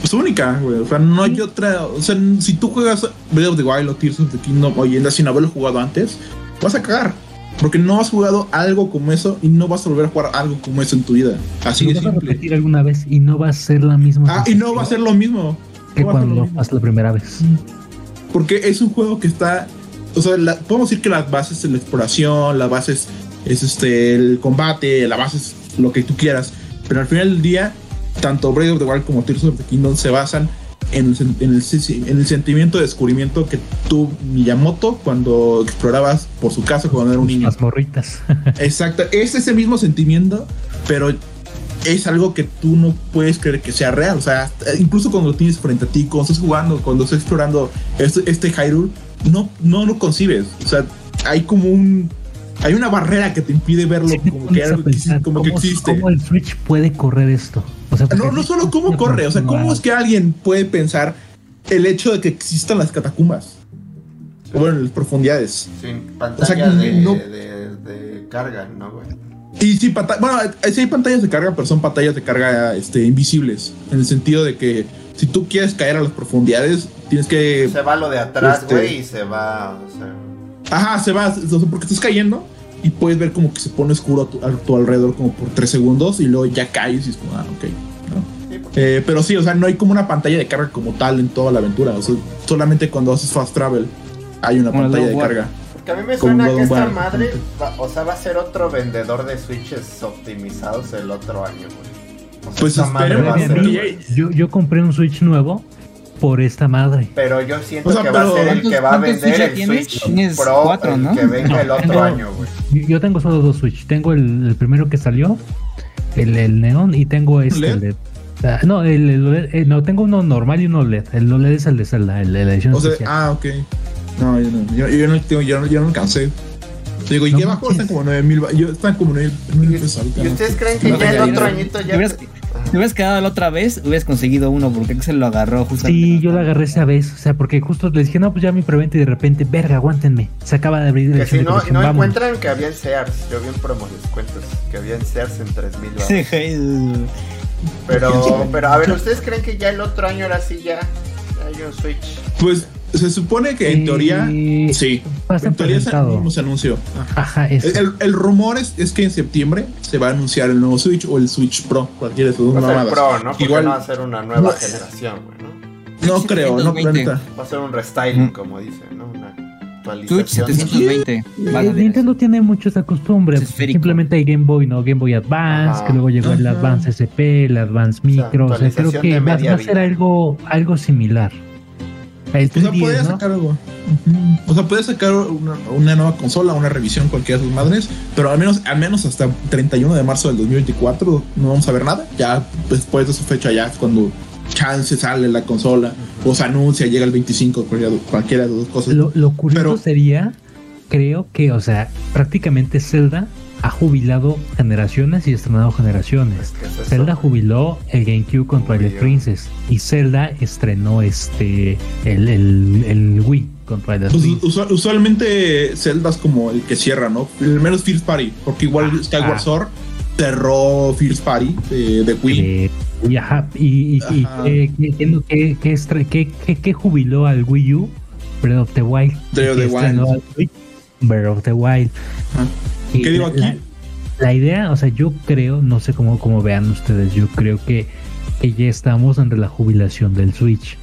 Es única, güey. O sea, no hay otra. O sea, si tú juegas Breath of the Wild o Tears of the Kingdom día sin haberlo jugado antes, vas a cagar. Porque no has jugado algo como eso y no vas a volver a jugar algo como eso en tu vida. Así lo de vas a repetir alguna vez y no va a ser la misma Ah, y no va a ser lo mismo. que No lo cuando hasta la primera vez. Porque es un juego que está. O sea, la- podemos decir que las bases es la exploración, las bases es este el combate, la base es lo que tú quieras. Pero al final del día, tanto Breath of the Wild como Tears of the Kingdom se basan en el, sen- en el, sen- en el sentimiento de descubrimiento que tú, Miyamoto, cuando explorabas por su casa cuando era un niño. Las morritas. (laughs) Exacto, es ese mismo sentimiento, pero es algo que tú no puedes creer que sea real. O sea, incluso cuando lo tienes frente a ti, cuando estás jugando, cuando estás explorando este, este Hyrule, no, no lo concibes. O sea, hay como un. Hay una barrera que te impide verlo Sí como, que, pensar como existe. ¿Cómo el Switch puede correr esto? O sea, No, no sí, solo cómo corre, o sea, cómo es que alguien puede pensar el hecho de que existan las catacumbas. O Bueno, en las profundidades. Sin pantalla O sea, de, no- de, de carga, ¿no, güey? Y sí, bueno, eh, sí hay pantallas de carga, pero son pantallas de carga este, invisibles. En el sentido de que si tú quieres caer a las profundidades, tienes que. Se va lo de atrás, Este- güey, y se va. O sea, Ajá, se va, o sea, porque estás cayendo y puedes ver como que se pone oscuro a tu, a tu alrededor como por tres segundos y luego ya caes y es como, ah, ok. Eh, pero sí, o sea, no hay como una pantalla de carga como tal en toda la aventura. O sea, solamente cuando haces fast travel hay una Como pantalla de carga. porque a mí me como suena que esta War. madre, va- o sea, va a ser otro vendedor de switches optimizados el otro año, güey. O sea, Pues esta madre esperemos, va a A ser, mí, yo, yo compré un Switch nuevo por esta madre. Pero yo siento O sea, que va a ser el que va a ¿cuántos vender el tienes? Switch Tienes Pro, cuatro, el ¿no? que venga el (laughs) otro tengo- año, güey. Yo, yo tengo solo dos Switch. Tengo el, el primero que salió, el, el Neon, y tengo este. ¿LED? el de- ah, no, el, el OLED, eh, no, tengo uno normal y uno LED. El OLED es el de Zelda, el de la edición O sea, especial. ah, ok. No, yo no, yo, yo no, tengo, yo no, yo no alcancé. Digo, ¿y No qué bajo? Están como 9 mil. Yo están como 9 mil pesos ahorita. ¿Y ¿no? ustedes creen que No, ya el otro ya. añito ya... hubieras, te hubieras quedado la otra vez, hubieras conseguido uno porque se lo agarró justamente. Sí, yo la agarré esa vez, o sea, porque justo le dije, no, pues ya mi preventa y de repente, verga, aguántenme. Se acaba de abrir la Que si no, no encuentran que había en Sears, yo vi en promo descuentos, que había en Sears en 3000 baros. (laughs) Pero, (laughs) pero a ver, ¿ustedes creen que ya el otro año ahora sí ya hay un Switch? Pues se supone que en Eh, teoría. Sí. En teoría se, se anunció. Ajá, es. El, el rumor es, es que en septiembre se va a anunciar el nuevo Switch o el Switch Pro, cualquiera de sus dos mamadas. Pro, ¿no? Porque Igual, no va a ser una nueva No. generación, güey, ¿no? no creo, no, 720. planeta. Va a ser un restyling, Mm. como dicen, ¿no? Una Switch actualización. 720. Eh, Vale, Nintendo tiene mucho esa costumbre. Es. Simplemente hay Game Boy, ¿no? Game Boy Advance, Ajá. que luego llegó el. Advance SP, el Advance Micro. O sea, creo que va, a ser algo, algo similar. El O sea, 3DS, podría ¿no? sacar algo. O sea, puede sacar una, una nueva consola, una revisión, cualquiera de sus madres, pero al menos, al menos hasta 31 de marzo del 2024 no vamos a ver nada. Ya después de su fecha, ya es cuando chance sale la consola o se anuncia, llega el 25, cualquiera, cualquiera de las dos cosas. Lo, lo curioso Pero- sería, creo que, o sea, prácticamente Zelda ha jubilado generaciones y estrenado generaciones. Zelda jubiló el GameCube con Twilight. Princess y Zelda estrenó este el, el, el Wii con Twilight Pues, Princess. usual- usualmente Zelda es como el que cierra, ¿no? El menos First Party, porque igual Ah, Skyward ah. Sword cerró First Party de, de Wii. Eh, y, ajá, y, que jubiló al Wii U Breath of the Wild. Breath of the Wild. Breath of the Wild. Ajá. ¿Qué digo aquí? La, la idea, o sea, yo creo, no sé cómo, cómo vean ustedes, yo creo que, que ya estamos ante la jubilación del Switch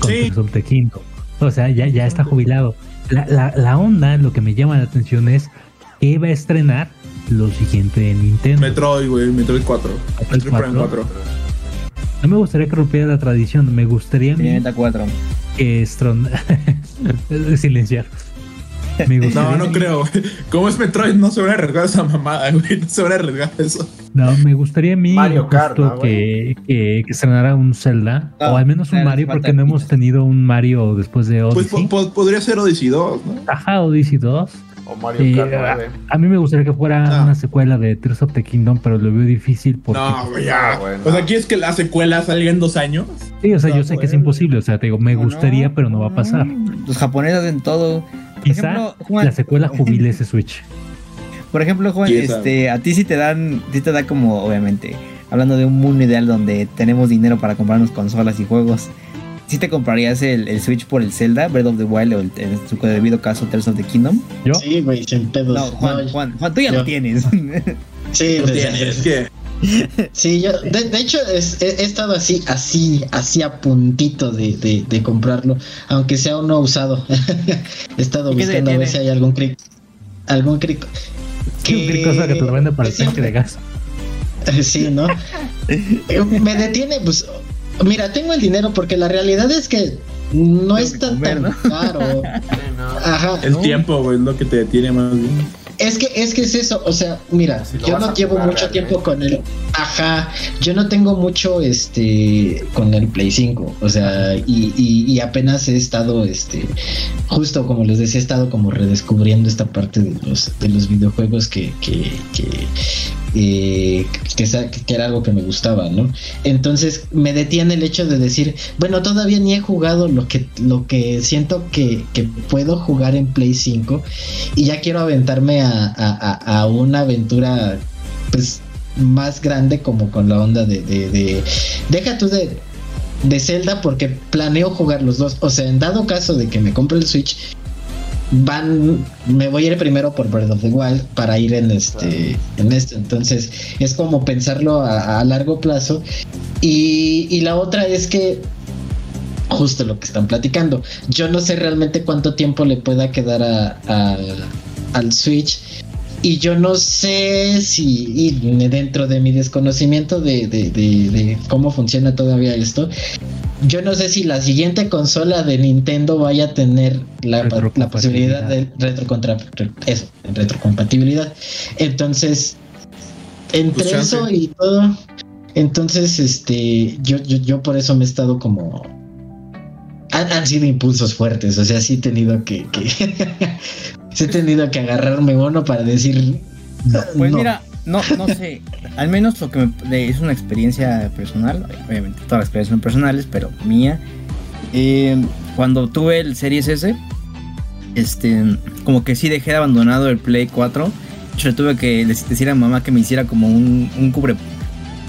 con Sí. Tears of the Kingdom. O sea, ya, ya está jubilado. La, la, la onda, lo que me llama la atención es que va a estrenar lo siguiente de Nintendo. Metroid, güey, Metroid 4. Metroid Prime 4. No me gustaría que rompiera la tradición, me gustaría a mí Tiene 4. que estron... (laughs) silenciar. Me gustaría No, no creo, güey. Como es Metroid, no se van a arriesgar esa mamada, güey. No se van a arriesgar eso. No, me gustaría a mí Mario Kart, justo ¿no, que, que, que estrenara un Zelda o al menos un Mario porque no hemos tenido un Mario después de Pues Odyssey. po- po- podría ser Odyssey 2, ¿no? Ajá, Odyssey 2. O Mario Eh, Kart a, 9. a mí me gustaría que fuera Ah. una secuela de Tears of the Kingdom, pero lo veo difícil porque No, güey, ya. Güey, O sea. ¿quieres que la secuela salga en dos años? sí, o sea, no, yo sé que es imposible, o sea, te digo, me gustaría, pero no va a pasar. Los japoneses hacen todo. Por Quizá ejemplo, Juan, la secuela jubile ese Switch. (laughs) Por ejemplo, Juan, este, a ti sí te dan, sí te da como, obviamente, hablando de un mundo ideal donde tenemos dinero para comprarnos consolas y juegos, ¿sí te comprarías el, el Switch por el Zelda, Breath of the Wild o el, en su debido caso Tears of the Kingdom? ¿Yo? Sí, güey, sin pedos. No, Juan, No, Juan, Juan, tú ya yo- (laughs) lo tienes. Sí, No desde- tienes, que Sí, yo, de, de hecho, es- he, he estado así, así, así a puntito de, de, de comprarlo, aunque sea uno usado. (laughs) he estado ¿Y qué buscando a ver si hay algún cric, algún cric. (laughs) ¿Qué cosa que te lo vende para el que tanque de gas? Sí, ¿no? Eh, Me detiene, pues, mira, tengo el dinero porque la realidad es que no es tan, ¿no? caro. (laughs) Ajá. el ¿no? tiempo, güey, es lo que te detiene más bien. Es que, es que es eso, o sea, mira, Si yo no llevo mucho realmente. tiempo con el, ajá, yo no tengo mucho, este, con el Play 5, o sea, y, y, y apenas he estado, este, justo como les decía, he estado como redescubriendo esta parte de los, de los videojuegos que, que, que, eh, que, era algo que me gustaba, ¿no? Entonces me detiene el hecho de decir, bueno, todavía ni he jugado lo que, lo que siento que, que puedo jugar en Play 5 y ya quiero aventarme a, a- a- a una aventura pues más grande como con la onda de, de, de deja tú de de Zelda porque planeo jugar los dos. O sea, en dado caso de que me compre el Switch, van, me voy a ir primero por Breath of the Wild para ir en este, en esto. Entonces, es como pensarlo a, largo plazo. Y, y, la otra es que justo lo que están platicando. Yo no sé realmente cuánto tiempo le pueda quedar a, al Switch. Y yo no sé si dentro de mi desconocimiento de, de, de, cómo funciona todavía esto, yo no sé si la siguiente consola de Nintendo vaya a tener la, la posibilidad de retrocontra, eso, retrocompatibilidad. Entonces, entre pues eso y todo, entonces este, yo, yo, yo por eso me he estado como han, sido impulsos fuertes, o sea, sí he tenido que, que (laughs) he tenido que agarrarme uno para decir. pues mira, no, no sé, al menos lo que me, es una experiencia personal, obviamente todas las experiencias son personales, pero mía. Eh, cuando tuve el Series S, este, como que sí dejé abandonado el Play 4. Yo tuve que decir a mamá que me hiciera como un, un cubre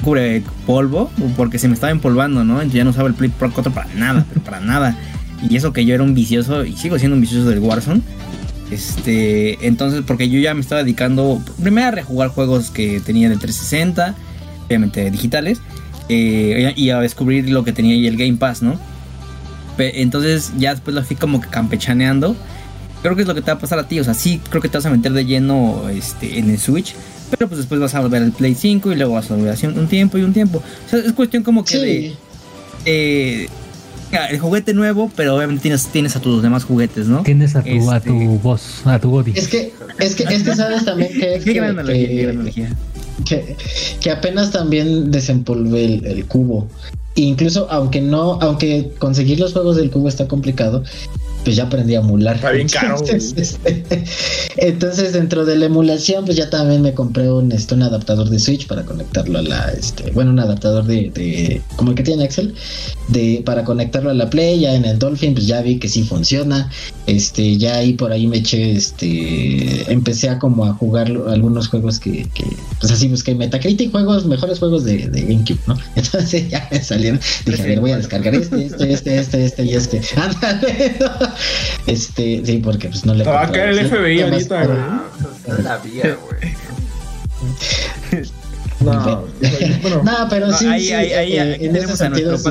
cubre polvo porque se me estaba empolvando, ¿no? Entonces ya no usaba el Play 4 para nada, para nada. Y eso que yo era un vicioso y sigo siendo un vicioso del Warzone. Este, entonces, porque yo ya me estaba dedicando primero a rejugar juegos que tenía de 360, obviamente digitales, eh, y a descubrir lo que tenía ahí el Game Pass, ¿no? Entonces, ya después lo fui como que campechaneando. Creo que es lo que te va a pasar a ti, o sea, sí, creo que te vas a meter de lleno este, en el Switch, pero pues después vas a volver al Play 5 y luego vas a volver a un tiempo y un tiempo. O sea, es cuestión como que de. Eh, el juguete nuevo, pero obviamente tienes, tienes a tus demás juguetes, ¿no? Tienes a tu, a tu este, voz, a tu body. Es que, es que, es que sabes también que, (laughs) que, que, que, apenas también desempolvé el, el cubo. incluso aunque no, aunque conseguir los juegos del cubo está complicado, pues ya aprendí a emular. Está bien caro. (laughs) Entonces, dentro de la emulación, pues ya también me compré un, este, un adaptador de Switch para conectarlo a la, este, bueno, un adaptador de, de como el que tiene Excel, de, para conectarlo a la Play, ya en el Dolphin, pues ya vi que sí funciona. Este, ya ahí por ahí me eché, este, empecé a como a jugar algunos juegos que, que pues así busqué Metacritic, juegos, mejores juegos de, de GameCube, ¿no? (laughs) Entonces ya me salieron, dije, a ver, voy a descargar este, este, este, este, este y este. (laughs) Ándale, Este, sí, porque pues no le. va a caer el FBI ahorita, güey. No, la vía, güey. (laughs) No, (laughs) no, pero sí, ahí, ahí, ahí, eh, en ese sentido, sí.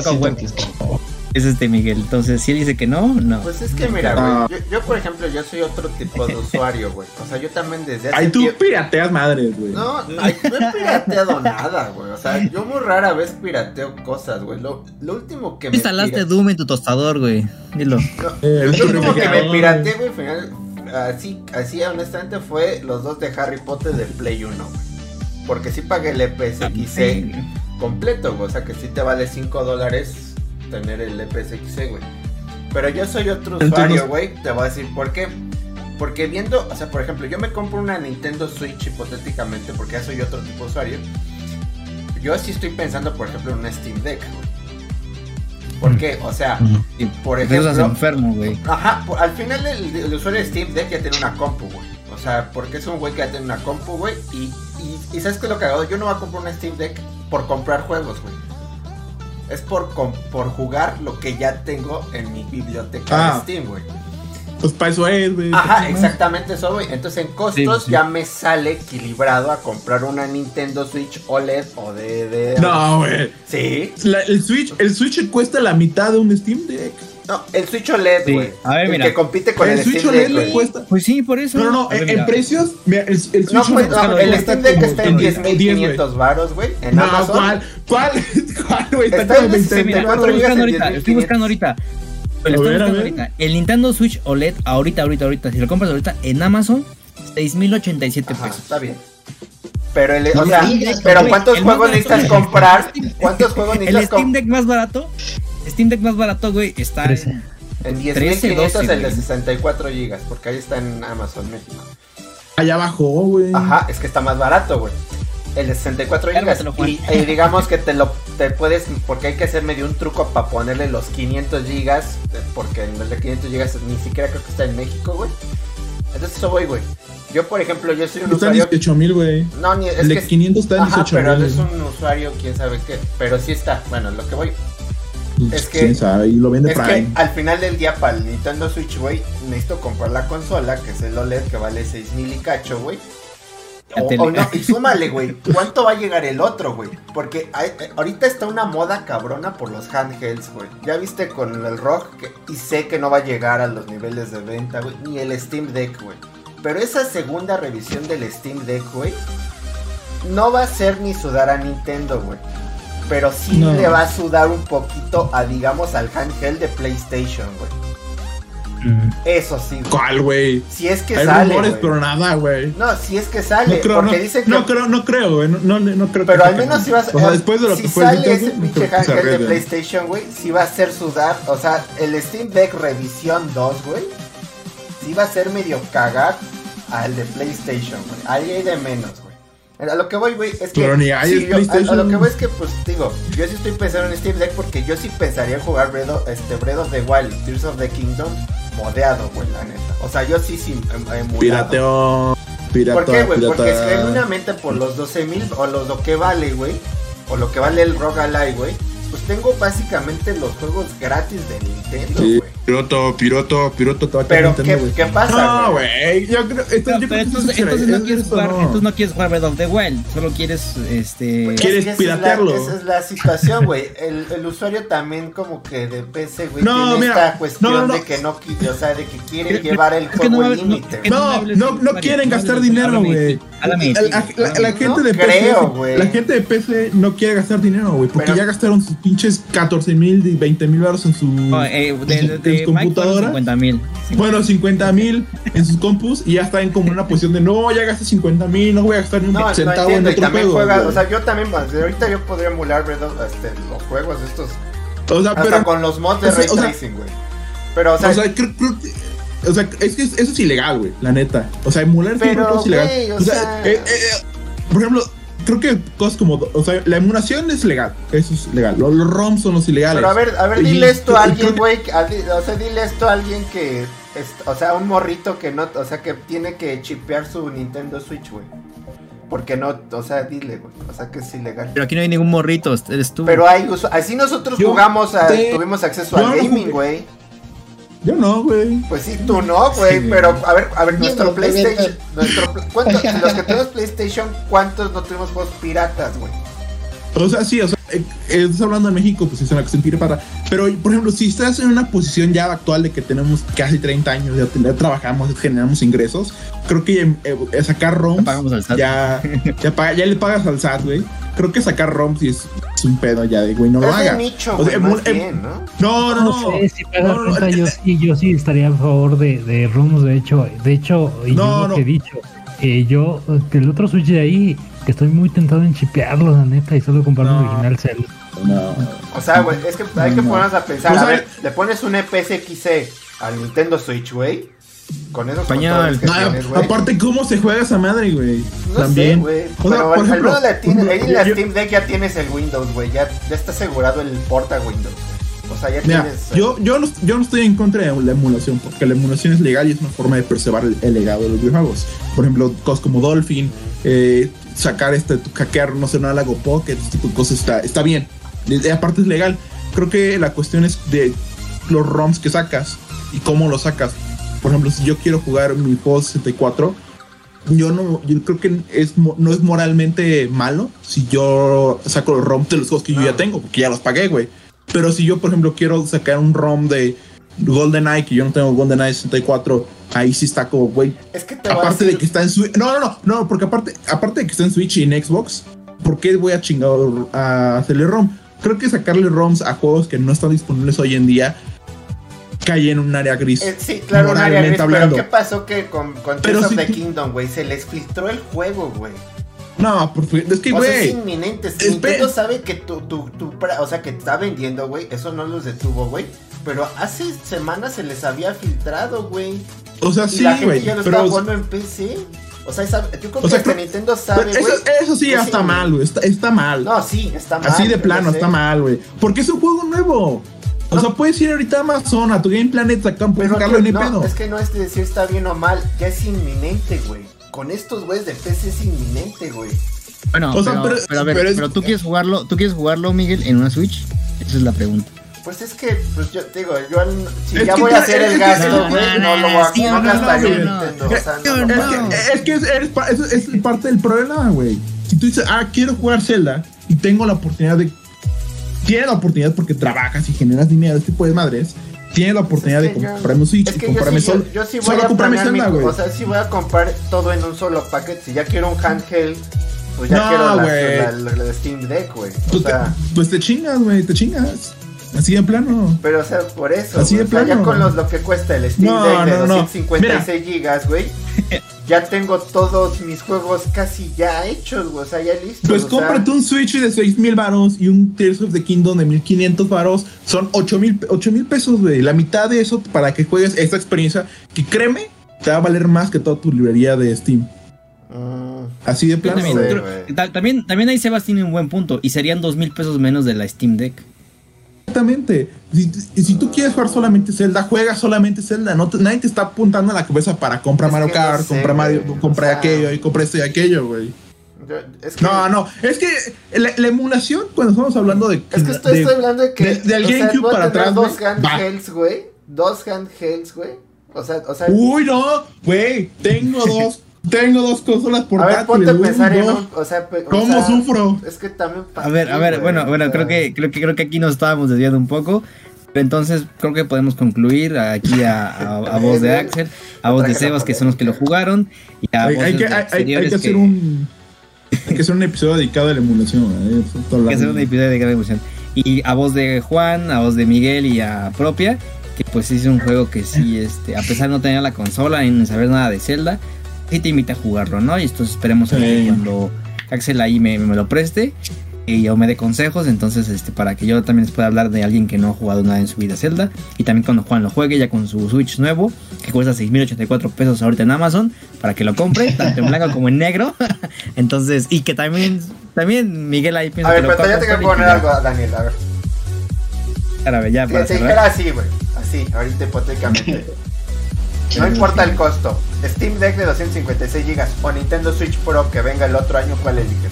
Es este Miguel. Entonces, si él dice que no, no. Pues es que mira, güey. Yo, yo, por ejemplo, yo soy otro tipo de usuario, güey. O sea, yo también desde hace. Ay, tú pirateas madres, güey. No, no, no he pirateado (laughs) nada, güey. O sea, yo muy rara vez pirateo cosas, güey. Lo, lo último que me. Instalaste Doom en tu tostador, güey. Dilo. lo último que me pirateé, güey, final. Así, así honestamente fue los dos de Harry Potter de Play 1, güey. Porque sí pagué el EPSXC completo, güey. O sea que sí te vale 5 dólares tener el EPSX, güey. Pero yo soy otro usuario, güey. Te voy a decir por qué. Porque viendo, o sea, por ejemplo, yo me compro una Nintendo Switch hipotéticamente, porque ya soy otro tipo de usuario. Yo sí estoy pensando, por ejemplo, en una Steam Deck, güey. ¿Por mm. qué? O sea, por ejemplo. Estás enfermo, güey. Ajá, al final el, usuario de Steam Deck ya tiene una compu, güey. O sea, porque es un güey que ya tiene una compu, güey. Y, y, y, ¿sabes qué es lo que hago? Yo no voy a comprar una Steam Deck por comprar juegos, güey es por, por jugar lo que ya tengo en mi biblioteca de ah. Steam, güey. Pues para eso es, güey. Ajá, exactamente eso, güey. Entonces en costos ya me sale equilibrado a comprar una Nintendo Switch OLED o de. no, güey. Sí. el Switch, el Switch cuesta la mitad de un Steam Deck. No, el Switch OLED, güey. A ver, mira. Que compite con el, el Switch Steam OLED le cuesta. Pues sí, por eso. No, no, no. En, precios, mira, el, el Switch no, pues, no, el Steam Deck está en 10.500 baros, güey. En no, Amazon. ¿cuál? ¿Cuál? (laughs) ¿Cuál, güey? Está, en 64 buscando ahorita. Estoy buscando ahorita. Estoy buscando ahorita. El Nintendo Switch OLED, ahorita, ahorita, ahorita. Si lo compras ahorita en Amazon, 6.087 pesos. Está bien. Pero, el, o sea, pero ¿cuántos juegos (laughs) necesitas comprar? ¿Cuántos juegos necesitas comprar? El Steam Deck más barato, Steam Deck más barato, güey, está en en 10.500 el de 64 GB, porque ahí está en Amazon México. Allá abajo, güey. Ajá, es que está más barato, güey. El de 64 GB. Y, y, digamos que te lo te puedes, porque hay que hacer medio un truco para ponerle los 500 GB, porque en vez de 500 GB ni siquiera creo que está en México, güey. Entonces eso voy, güey. Yo, por ejemplo, yo soy un Está en usuario. 18 mil, güey. No, ni es El de que 500 está en Ajá, 18 pero mil. es un usuario, quién sabe qué. Pero sí está. Bueno, lo que voy. Es que- ¿Quién sabe? Y lo vende Es Prime. que al final del día para el Nintendo Switch, güey, necesito comprar la consola, que es el OLED, que vale 6 mil y cacho, güey. O, no, y (laughs) súmale, güey, ¿cuánto va a llegar el otro, güey? Porque hay- eh, ahorita está una moda cabrona por los handhelds, güey. Ya viste con el Rock, que- y sé que no va a llegar a los niveles de venta, güey, ni el Steam Deck, güey. Pero esa segunda revisión del Steam Deck, güey, no va a ser ni sudar a Nintendo, güey. Pero sí No. le va a sudar un poquito a, digamos, al handheld de PlayStation, güey. Mm. Eso sí, güey. ¿Cuál, güey? Si es que Hay sale. rumores, güey. pero nada, güey. No, si es que sale. No creo, porque no, dicen que. no creo, no creo, güey. No, no, no creo Pero que al menos si vas O sea, después de lo si que fue sale ese no pinche handheld de. PlayStation, güey, si va a ser sudar, o sea, el Steam Deck Revisión 2, güey, sí va a ser medio cagar al de PlayStation, güey. Ahí hay de menos, güey. A lo que voy, güey, es que Pero ni hay sí, yo- a- a, lo que voy es que pues digo, yo sí estoy pensando en Steam Deck porque yo sí pensaría en jugar Breath of, este, Breath of the Wild, Tears of the Kingdom modeado, güey, la neta. O sea, yo sí sí em- emulado. Pirateo. Pirata, ¿Por qué, güey? Porque genuinamente por los 12 mil o los, lo que vale, güey, o lo que vale el Rogue Ally, güey, pues tengo básicamente los juegos gratis de Nintendo, Sí, güey. piloto, te va a Pero, ¿qué. ¿qué pasa, No, güey? Yo creo. Esto, No, yo pero creo que entonces, eso entonces no quieres jugar, no. entonces no quieres jugar Breath of the Wild, solo quieres este Pues ¿Quieres es que esa es la- piratearlo? Esa es la situación, güey. El, el usuario también como que de PC, güey, No, tiene mira, esta cuestión no, no. de que no, o sea, de que quiere Pero- llevar el juego no al no, límite. No, no, no quieren no gastar dinero, güey. de La, gente No de PC, creo, güey. la gente de PC no quiere gastar dinero, güey, porque ya gastaron sus pinches 14 mil y 20 mil baros en su, No, eh, en de, su- de, en de fueron computadora. 50 mil. Bueno, 50 mil en sus compus y ya están como en una posición de no, ya gasté 50 mil, no voy a gastar ni un No, no centavo entiendo, en otro juego. juega, o sea, yo también, ahorita yo podría emular este, los juegos estos, O sea, hasta pero, con los mods de o sea, Ray o sea- Tracing, güey. Pero, o sea, o sea, creo, creo que- o sea, es que eso es ilegal, güey, la neta. O sea, emular Pero, es ilegal. güey, o o sea, sea- eh, eh, por ejemplo, creo que cosas como, o sea, la emulación es legal, eso es legal. Los, los ROMs son los ilegales. Pero a ver, a ver, dile esto a alguien, que- güey. O sea, dile esto a alguien que. es- o sea, un morrito que no. O sea, que tiene que chipear su Nintendo Switch, güey. Porque no. O sea, dile, güey. O sea, que es ilegal. Pero aquí no hay ningún morrito, eres tú. Pero hay. Así nosotros Yo jugamos. A, te- tuvimos acceso yo al no gaming, güey. Yo no, güey. Pues sí, tú no, güey. Sí. pero, a ver, a ver, nuestro no, PlayStation. Nuestro, ¿cuántos, (laughs) los que tenemos PlayStation, ¿cuántos no tuvimos juegos piratas, güey? O sea, sí, o sea, eh, eh, estás hablando de México, pues es una cuestión pirata. Pero, por ejemplo, si estás en una posición ya actual de que tenemos casi 30 años, ya, ya trabajamos, generamos ingresos, creo que eh, sacar ROMs Ya pagamos al SAT. ya, ya, paga- ya le pagas al SAT, güey. Creo que sacar ROMs sí es, es un pedo ya de, güey, no lo hagas. nicho, O sea, güey, más emu- bien, ¿no? No, no, No, no. sé, si pagas No, no, renta, yo sí, yo sí estaría a favor de, de ROMs, de hecho, de hecho, y No, yo lo no. que he dicho, eh, yo, que el otro Switch de ahí, que estoy muy tentado en chipearlo, la neta, y solo comprar un No. original Zelda. no. O sea, güey, es que hay que No, ponernos a pensar. A ver, le pones un E EPSXE al Nintendo Switch, güey. Con esos que No, tienes, güey. aparte, ¿cómo se juega esa madre, güey? No También. sé, güey. O sea, Pero por al ejemplo, menos la tiene- por ahí en la Steam Deck ya tienes el Windows, güey. Ya, ya está asegurado el porta Windows. O sea, ya Mira, tienes. eh, yo, yo, no, yo no estoy en contra de la emulación, porque la emulación es legal y es una forma de preservar el, el legado de los videojuegos. Por ejemplo, cosas como Dolphin, eh, sacar este, hackear, no sé, nada, Lago Pocket, este tipo de cosas está, está bien. Y, aparte es legal. Creo que la cuestión es de los ROMs que sacas y cómo los sacas. Por ejemplo, si yo quiero jugar mi juego 64, yo no, yo creo que es, no es moralmente malo si yo saco los ROMs de los juegos que yo No. ya tengo, porque ya los pagué, güey. Pero si yo, por ejemplo, quiero sacar un ROM de GoldenEye, que yo no tengo GoldenEye 64, ahí sí está como, güey. es que te voy a Aparte de decir- que está en Switch. No, no, no, no, porque aparte, aparte de que está en Switch y en Xbox, ¿por qué voy a chingar a hacerle ROM? Creo que sacarle ROMs a juegos que no están disponibles hoy en día cae en un área gris. Eh, sí, claro, un área moralmente gris, hablando. pero ¿qué pasó que con, con Tears of the Kingdom, güey? Se les filtró el juego, güey. No, por fin, es que, O sea, es güey. inminente. Si Nintendo sabe que tu, tu, tu, o sea, que está vendiendo, güey. Eso no los detuvo, güey. Pero hace semanas se les había filtrado, güey. O sea, Y sí, güey. ya lo Pero, estaba jugando en PC. O sea, yo creo O sea, que Nintendo sabe, eso, güey. eso sí ya que está sí. mal, güey. Está, está mal. No, sí, está mal. Así de plano, está mal, güey. Porque es un juego nuevo. O No. sea, puedes ir ahorita a Amazon, a tu Game Planet, acá, puedes Pero sacarlo que- ni no, pedo. es que no es de decir está bien o mal, ya es inminente, güey. Con estos güeyes de PC es inminente, güey. Bueno, pero, a ver, pero, tú quieres jugarlo, tú quieres jugarlo, Miguel, en una Switch? Esa es la pregunta. Pues es que, pues yo digo, yo si ya voy a hacer el gasto, güey, no, lo voy a no gastar yo Nintendo. Es que es, parte del problema, güey. Si tú dices, ah, quiero jugar Zelda y tengo la oportunidad de. Tienes la oportunidad porque trabajas y generas dinero, este tipo de madres. Tienes la oportunidad de comprarme un Switch y comprarme solo. Yo, sí voy a comprarme Zelda, güey. O sea, si voy a comprar todo en un solo paquete. Si ya quiero un handheld pues ya quiero la, la, la, Steam Deck, güey. O sea, pues te chingas, güey, te chingas. Así de plano. Pero, o sea, por eso. Así de plano. ya con los, lo que cuesta el Steam Deck de 256 gigas, güey. (laughs) ya tengo todos mis juegos casi ya hechos, güey. O sea, ya listos. Pues cómprate un Switch de 6000 varos y un Tears of the Kingdom de 1500 varos. Son 8000 mil pesos, güey. La mitad de eso para que juegues esta experiencia que créeme, te va a valer más que toda tu librería de Steam. Mm. Así de plano. También, también, ahí Sebas tiene un buen punto. Y serían dos mil pesos menos de la Steam Deck. Exactamente. Si, si tú quieres jugar solamente Zelda, juega solamente Zelda. No nadie te está apuntando a la cabeza para comprar Mario Kart, comprar Mario, comprar aquello y comprar esto y aquello, güey. No, no, es que la, emulación, cuando estamos hablando de. Es que estoy, hablando de que. del GameCube para atrás. Dos handhelds, güey. Dos handhelds, güey. O sea, o sea. Uy, no, güey. Tengo dos (laughs) tengo dos consolas portátiles. A ver, ponte a pensar en un, o sea, ¿Cómo sufro? Es que también A ver, a ver, bueno, bueno, creo que creo que creo que aquí nos estábamos desviando un poco. Entonces creo que podemos concluir aquí a, a, voz de (laughs) Axel, a voz de Sebas, que son los que lo jugaron, y a hay, hay, que, hay, hay que hacer un hay que hacer un episodio dedicado a la emulación. ¿eh? Hay que hacer un episodio dedicado a la emulación. Y a voz de Juan, a voz de Miguel y a propia, que pues es un juego que sí, este, a pesar de no tener la consola ni saber nada de Zelda, sí te invita a jugarlo, ¿no? Y entonces esperemos que cuando Axel ahí me, lo preste y yo me dé consejos, entonces este para que yo también les pueda hablar de alguien que no ha jugado nada en su vida Zelda y también cuando Juan lo juegue ya con su Switch nuevo que cuesta 6.084 pesos ahorita en Amazon para que lo compre (laughs) tanto en blanco como en negro. (laughs) Entonces y que también también Miguel ahí piensa a ver, pero ya te que poner algo Daniel a ver. A ver ya para cerrar. así güey así ahorita hipotéticamente (laughs) No importa el costo. Steam Deck de 256 GB o Nintendo Switch Pro que venga el otro año, ¿cuál eliges?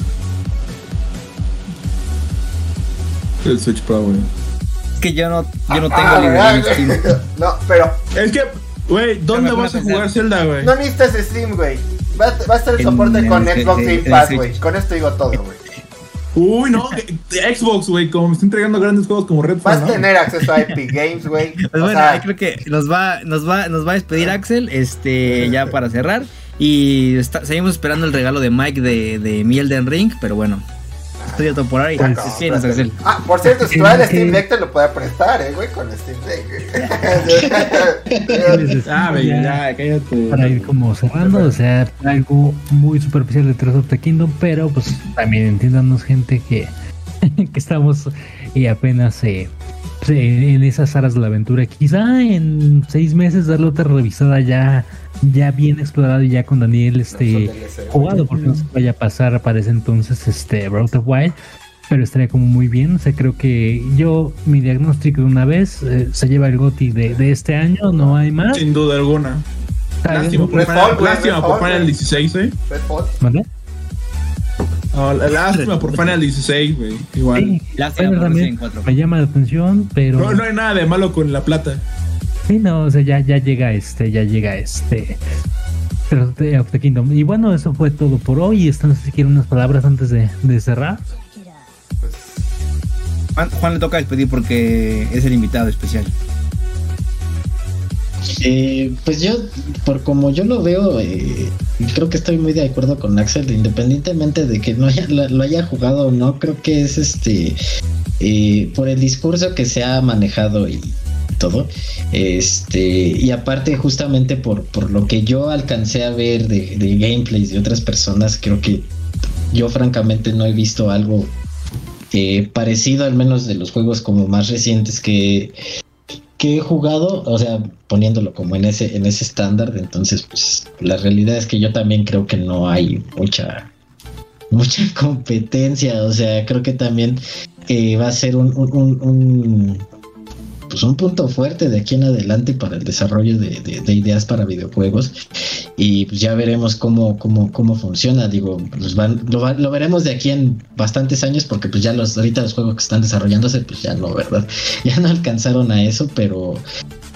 El Switch Pro, güey. Es que yo no, yo no tengo ah, Steam. (laughs) no, pero. Es que, güey, ¿dónde vas a jugar Zelda, güey? No necesitas Steam, güey. Va, va, a estar el soporte con Xbox Game Pass, güey. Con esto digo todo, güey. Uy, no, Xbox, güey, como me está entregando grandes juegos como Redfall. Vas a tener acceso a Epic Games, güey. (laughs) Pues bueno, creo que nos va, nos va, nos va a despedir Axel, este, ya para cerrar. Y seguimos esperando el regalo de Mike de, de Mielden Ring, pero bueno, Estoy todo por ahí. Ah, por cierto, si tú el Steam Deck te lo puede prestar, eh, güey, con Steam Deck. (laughs) ah, ya, cállate. Para ir como cerrando, o sea, algo muy superficial de Tears of the Kingdom, pero pues también entiéndanos gente que, (laughs) que estamos y apenas eh, en esas aras de la aventura. Quizá en seis meses darle otra revisada ya, ya bien explorado y ya con Daniel este jugado, porque no se vaya a pasar para ese entonces este Breath of Wild. Pero estaría como muy bien. O sea, creo que yo, mi diagnóstico de una vez, eh, se lleva el GOTI de, de este año, no hay más. Sin duda alguna. Lástima por, lástima por Final 16, ¿eh? ¿Vale? lástima por Final 16, güey. Igual. lástima Me llama la atención, pero. No, no hay nada de malo con la plata. Sí, no, o sea, ya, ya llega este, ya llega este. of the Kingdom. Y bueno, eso fue todo por hoy. Están, no sé si quieren unas palabras antes de, de cerrar. Juan, Juan le toca despedir porque es el invitado especial. Eh, pues yo, por como yo lo veo, eh, creo que estoy muy de acuerdo con Axel, independientemente de que no haya, lo haya jugado o no, creo que es este, eh, por el discurso que se ha manejado y todo, este, y aparte justamente por, por lo que yo alcancé a ver de, gameplays de otras personas, creo que yo francamente no he visto algo parecido al menos de los juegos como más recientes que, que he jugado, o sea, poniéndolo como en ese, en ese estándar, entonces, pues, la realidad es que yo también creo que no hay mucha, mucha (laughs) competencia, o sea, creo que también eh, va a ser un, pues un punto fuerte de aquí en adelante para el desarrollo de, ideas para videojuegos y pues ya veremos cómo, cómo, cómo funciona. Digo, pues lo, lo, veremos de aquí en bastantes años porque pues ya los ahorita los juegos que están desarrollándose pues ya no, ¿verdad? (laughs) Ya no alcanzaron a eso, pero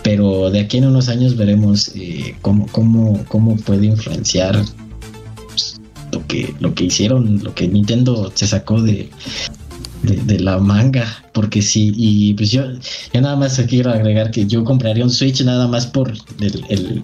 pero de aquí en unos años veremos eh, cómo, cómo, cómo puede influenciar pues, lo que, lo que hicieron, lo que Nintendo se sacó de, de, la manga, porque sí, y pues yo, yo nada más quiero agregar que yo compraría un Switch nada más por el,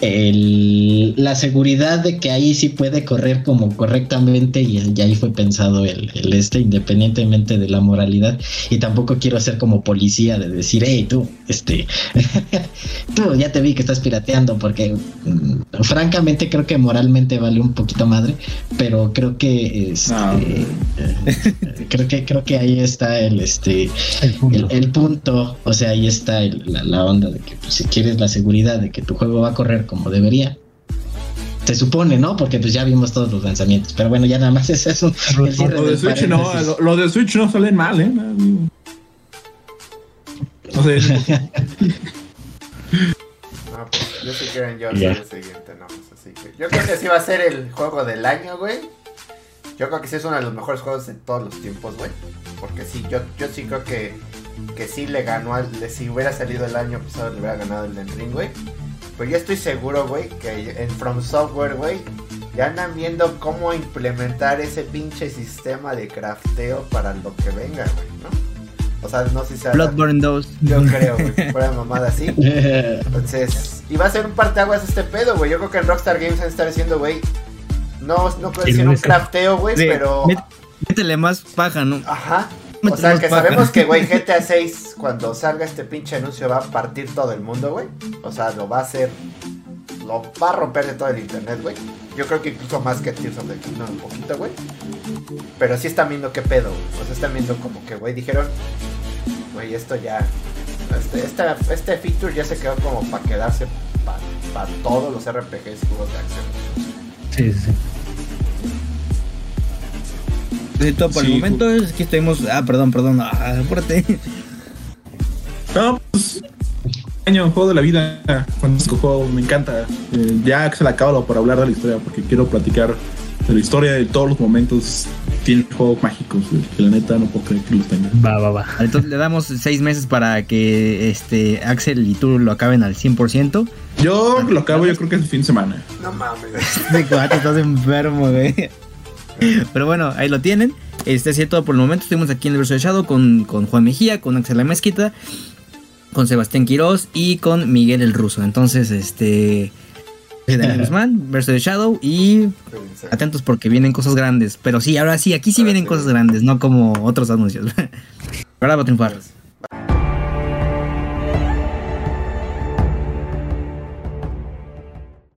la seguridad de que ahí sí puede correr como correctamente y, ahí fue pensado el, el, este, independientemente de la moralidad. Y tampoco quiero ser como policía de decir, hey, tú, este, (laughs) tú ya te vi que estás pirateando, porque mm, francamente creo que moralmente vale un poquito madre, pero creo que este, (laughs) creo que creo que ahí está el este el punto, o sea, ahí está la, onda de que pues, si quieres la seguridad de que tu juego va a correr como debería. Se supone, ¿no? Porque pues ya vimos todos los lanzamientos. Pero bueno, ya nada más (laughs) es eso. lo, de Switch no, lo, de Switch no salen mal, ¿eh? No sé. (laughs) no, pues yo yo yeah. el siguiente, no, pues así que yo creo que sí va a ser el juego del año, güey. Yo creo que sí es uno de los mejores juegos de todos los tiempos, güey. Porque sí, yo, yo sí creo que, que sí le ganó al. Si hubiera salido el año pasado, le hubiera ganado el Den Ring, güey. Pero yo estoy seguro, güey, que en From Software, güey, ya andan viendo cómo implementar ese pinche sistema de crafteo para lo que venga, güey, ¿no? O sea, no sé si sea. Bloodborne 2. Yo creo, güey. Fuera mamada así. (laughs) Entonces, y va a ser un parteaguas este pedo, güey. Yo creo que en Rockstar Games van a estar diciendo, güey. No, no puede ser un crafteo, güey, pero. Métele más paja, ¿no? Ajá. O sea, que sabemos que, güey, GTA 6, cuando salga este pinche anuncio, va a partir todo el mundo, güey. O sea, lo va a hacer. Lo va a romper de todo el internet, güey. Yo creo que incluso más que Tears of the Kingdom, un poquito, güey. Pero sí están viendo qué pedo, güey. O sea, están viendo como que, güey, dijeron, güey, esto ya. Este, este, este feature ya se quedó como para quedarse para todos los RPGs juegos de acción. Sí, sí por el momento es que estuvimos. Ah, perdón, perdón. Ah, (laughs) apúrate. No, pues. Año, juego de la vida. Fantástico juego, me encanta. Eh, ya se le acabo por hablar de la historia, porque quiero platicar de la historia de todos los momentos. Tiene juegos mágicos, que la neta no puedo creer que los tenga. Va, va, va. Entonces le damos seis meses para que este Axel y tú lo acaben al 100%. Yo lo acabo, yo creo que es el fin de semana. No mames. De (laughs) cuate, estás enfermo, güey. (laughs) Pero bueno, ahí lo tienen. Este ha todo por el momento. Estuvimos aquí en el verso de Shadow con, con Juan Mejía, con Axel La Mezquita, con Sebastián Quiroz y con Miguel el Ruso. Entonces, este. Daniel (laughs) Guzmán, verso de Shadow y atentos porque vienen cosas grandes. Pero sí, ahora sí, aquí sí vienen cosas grandes, no como otros anuncios. (laughs) Ahora va a triunfar.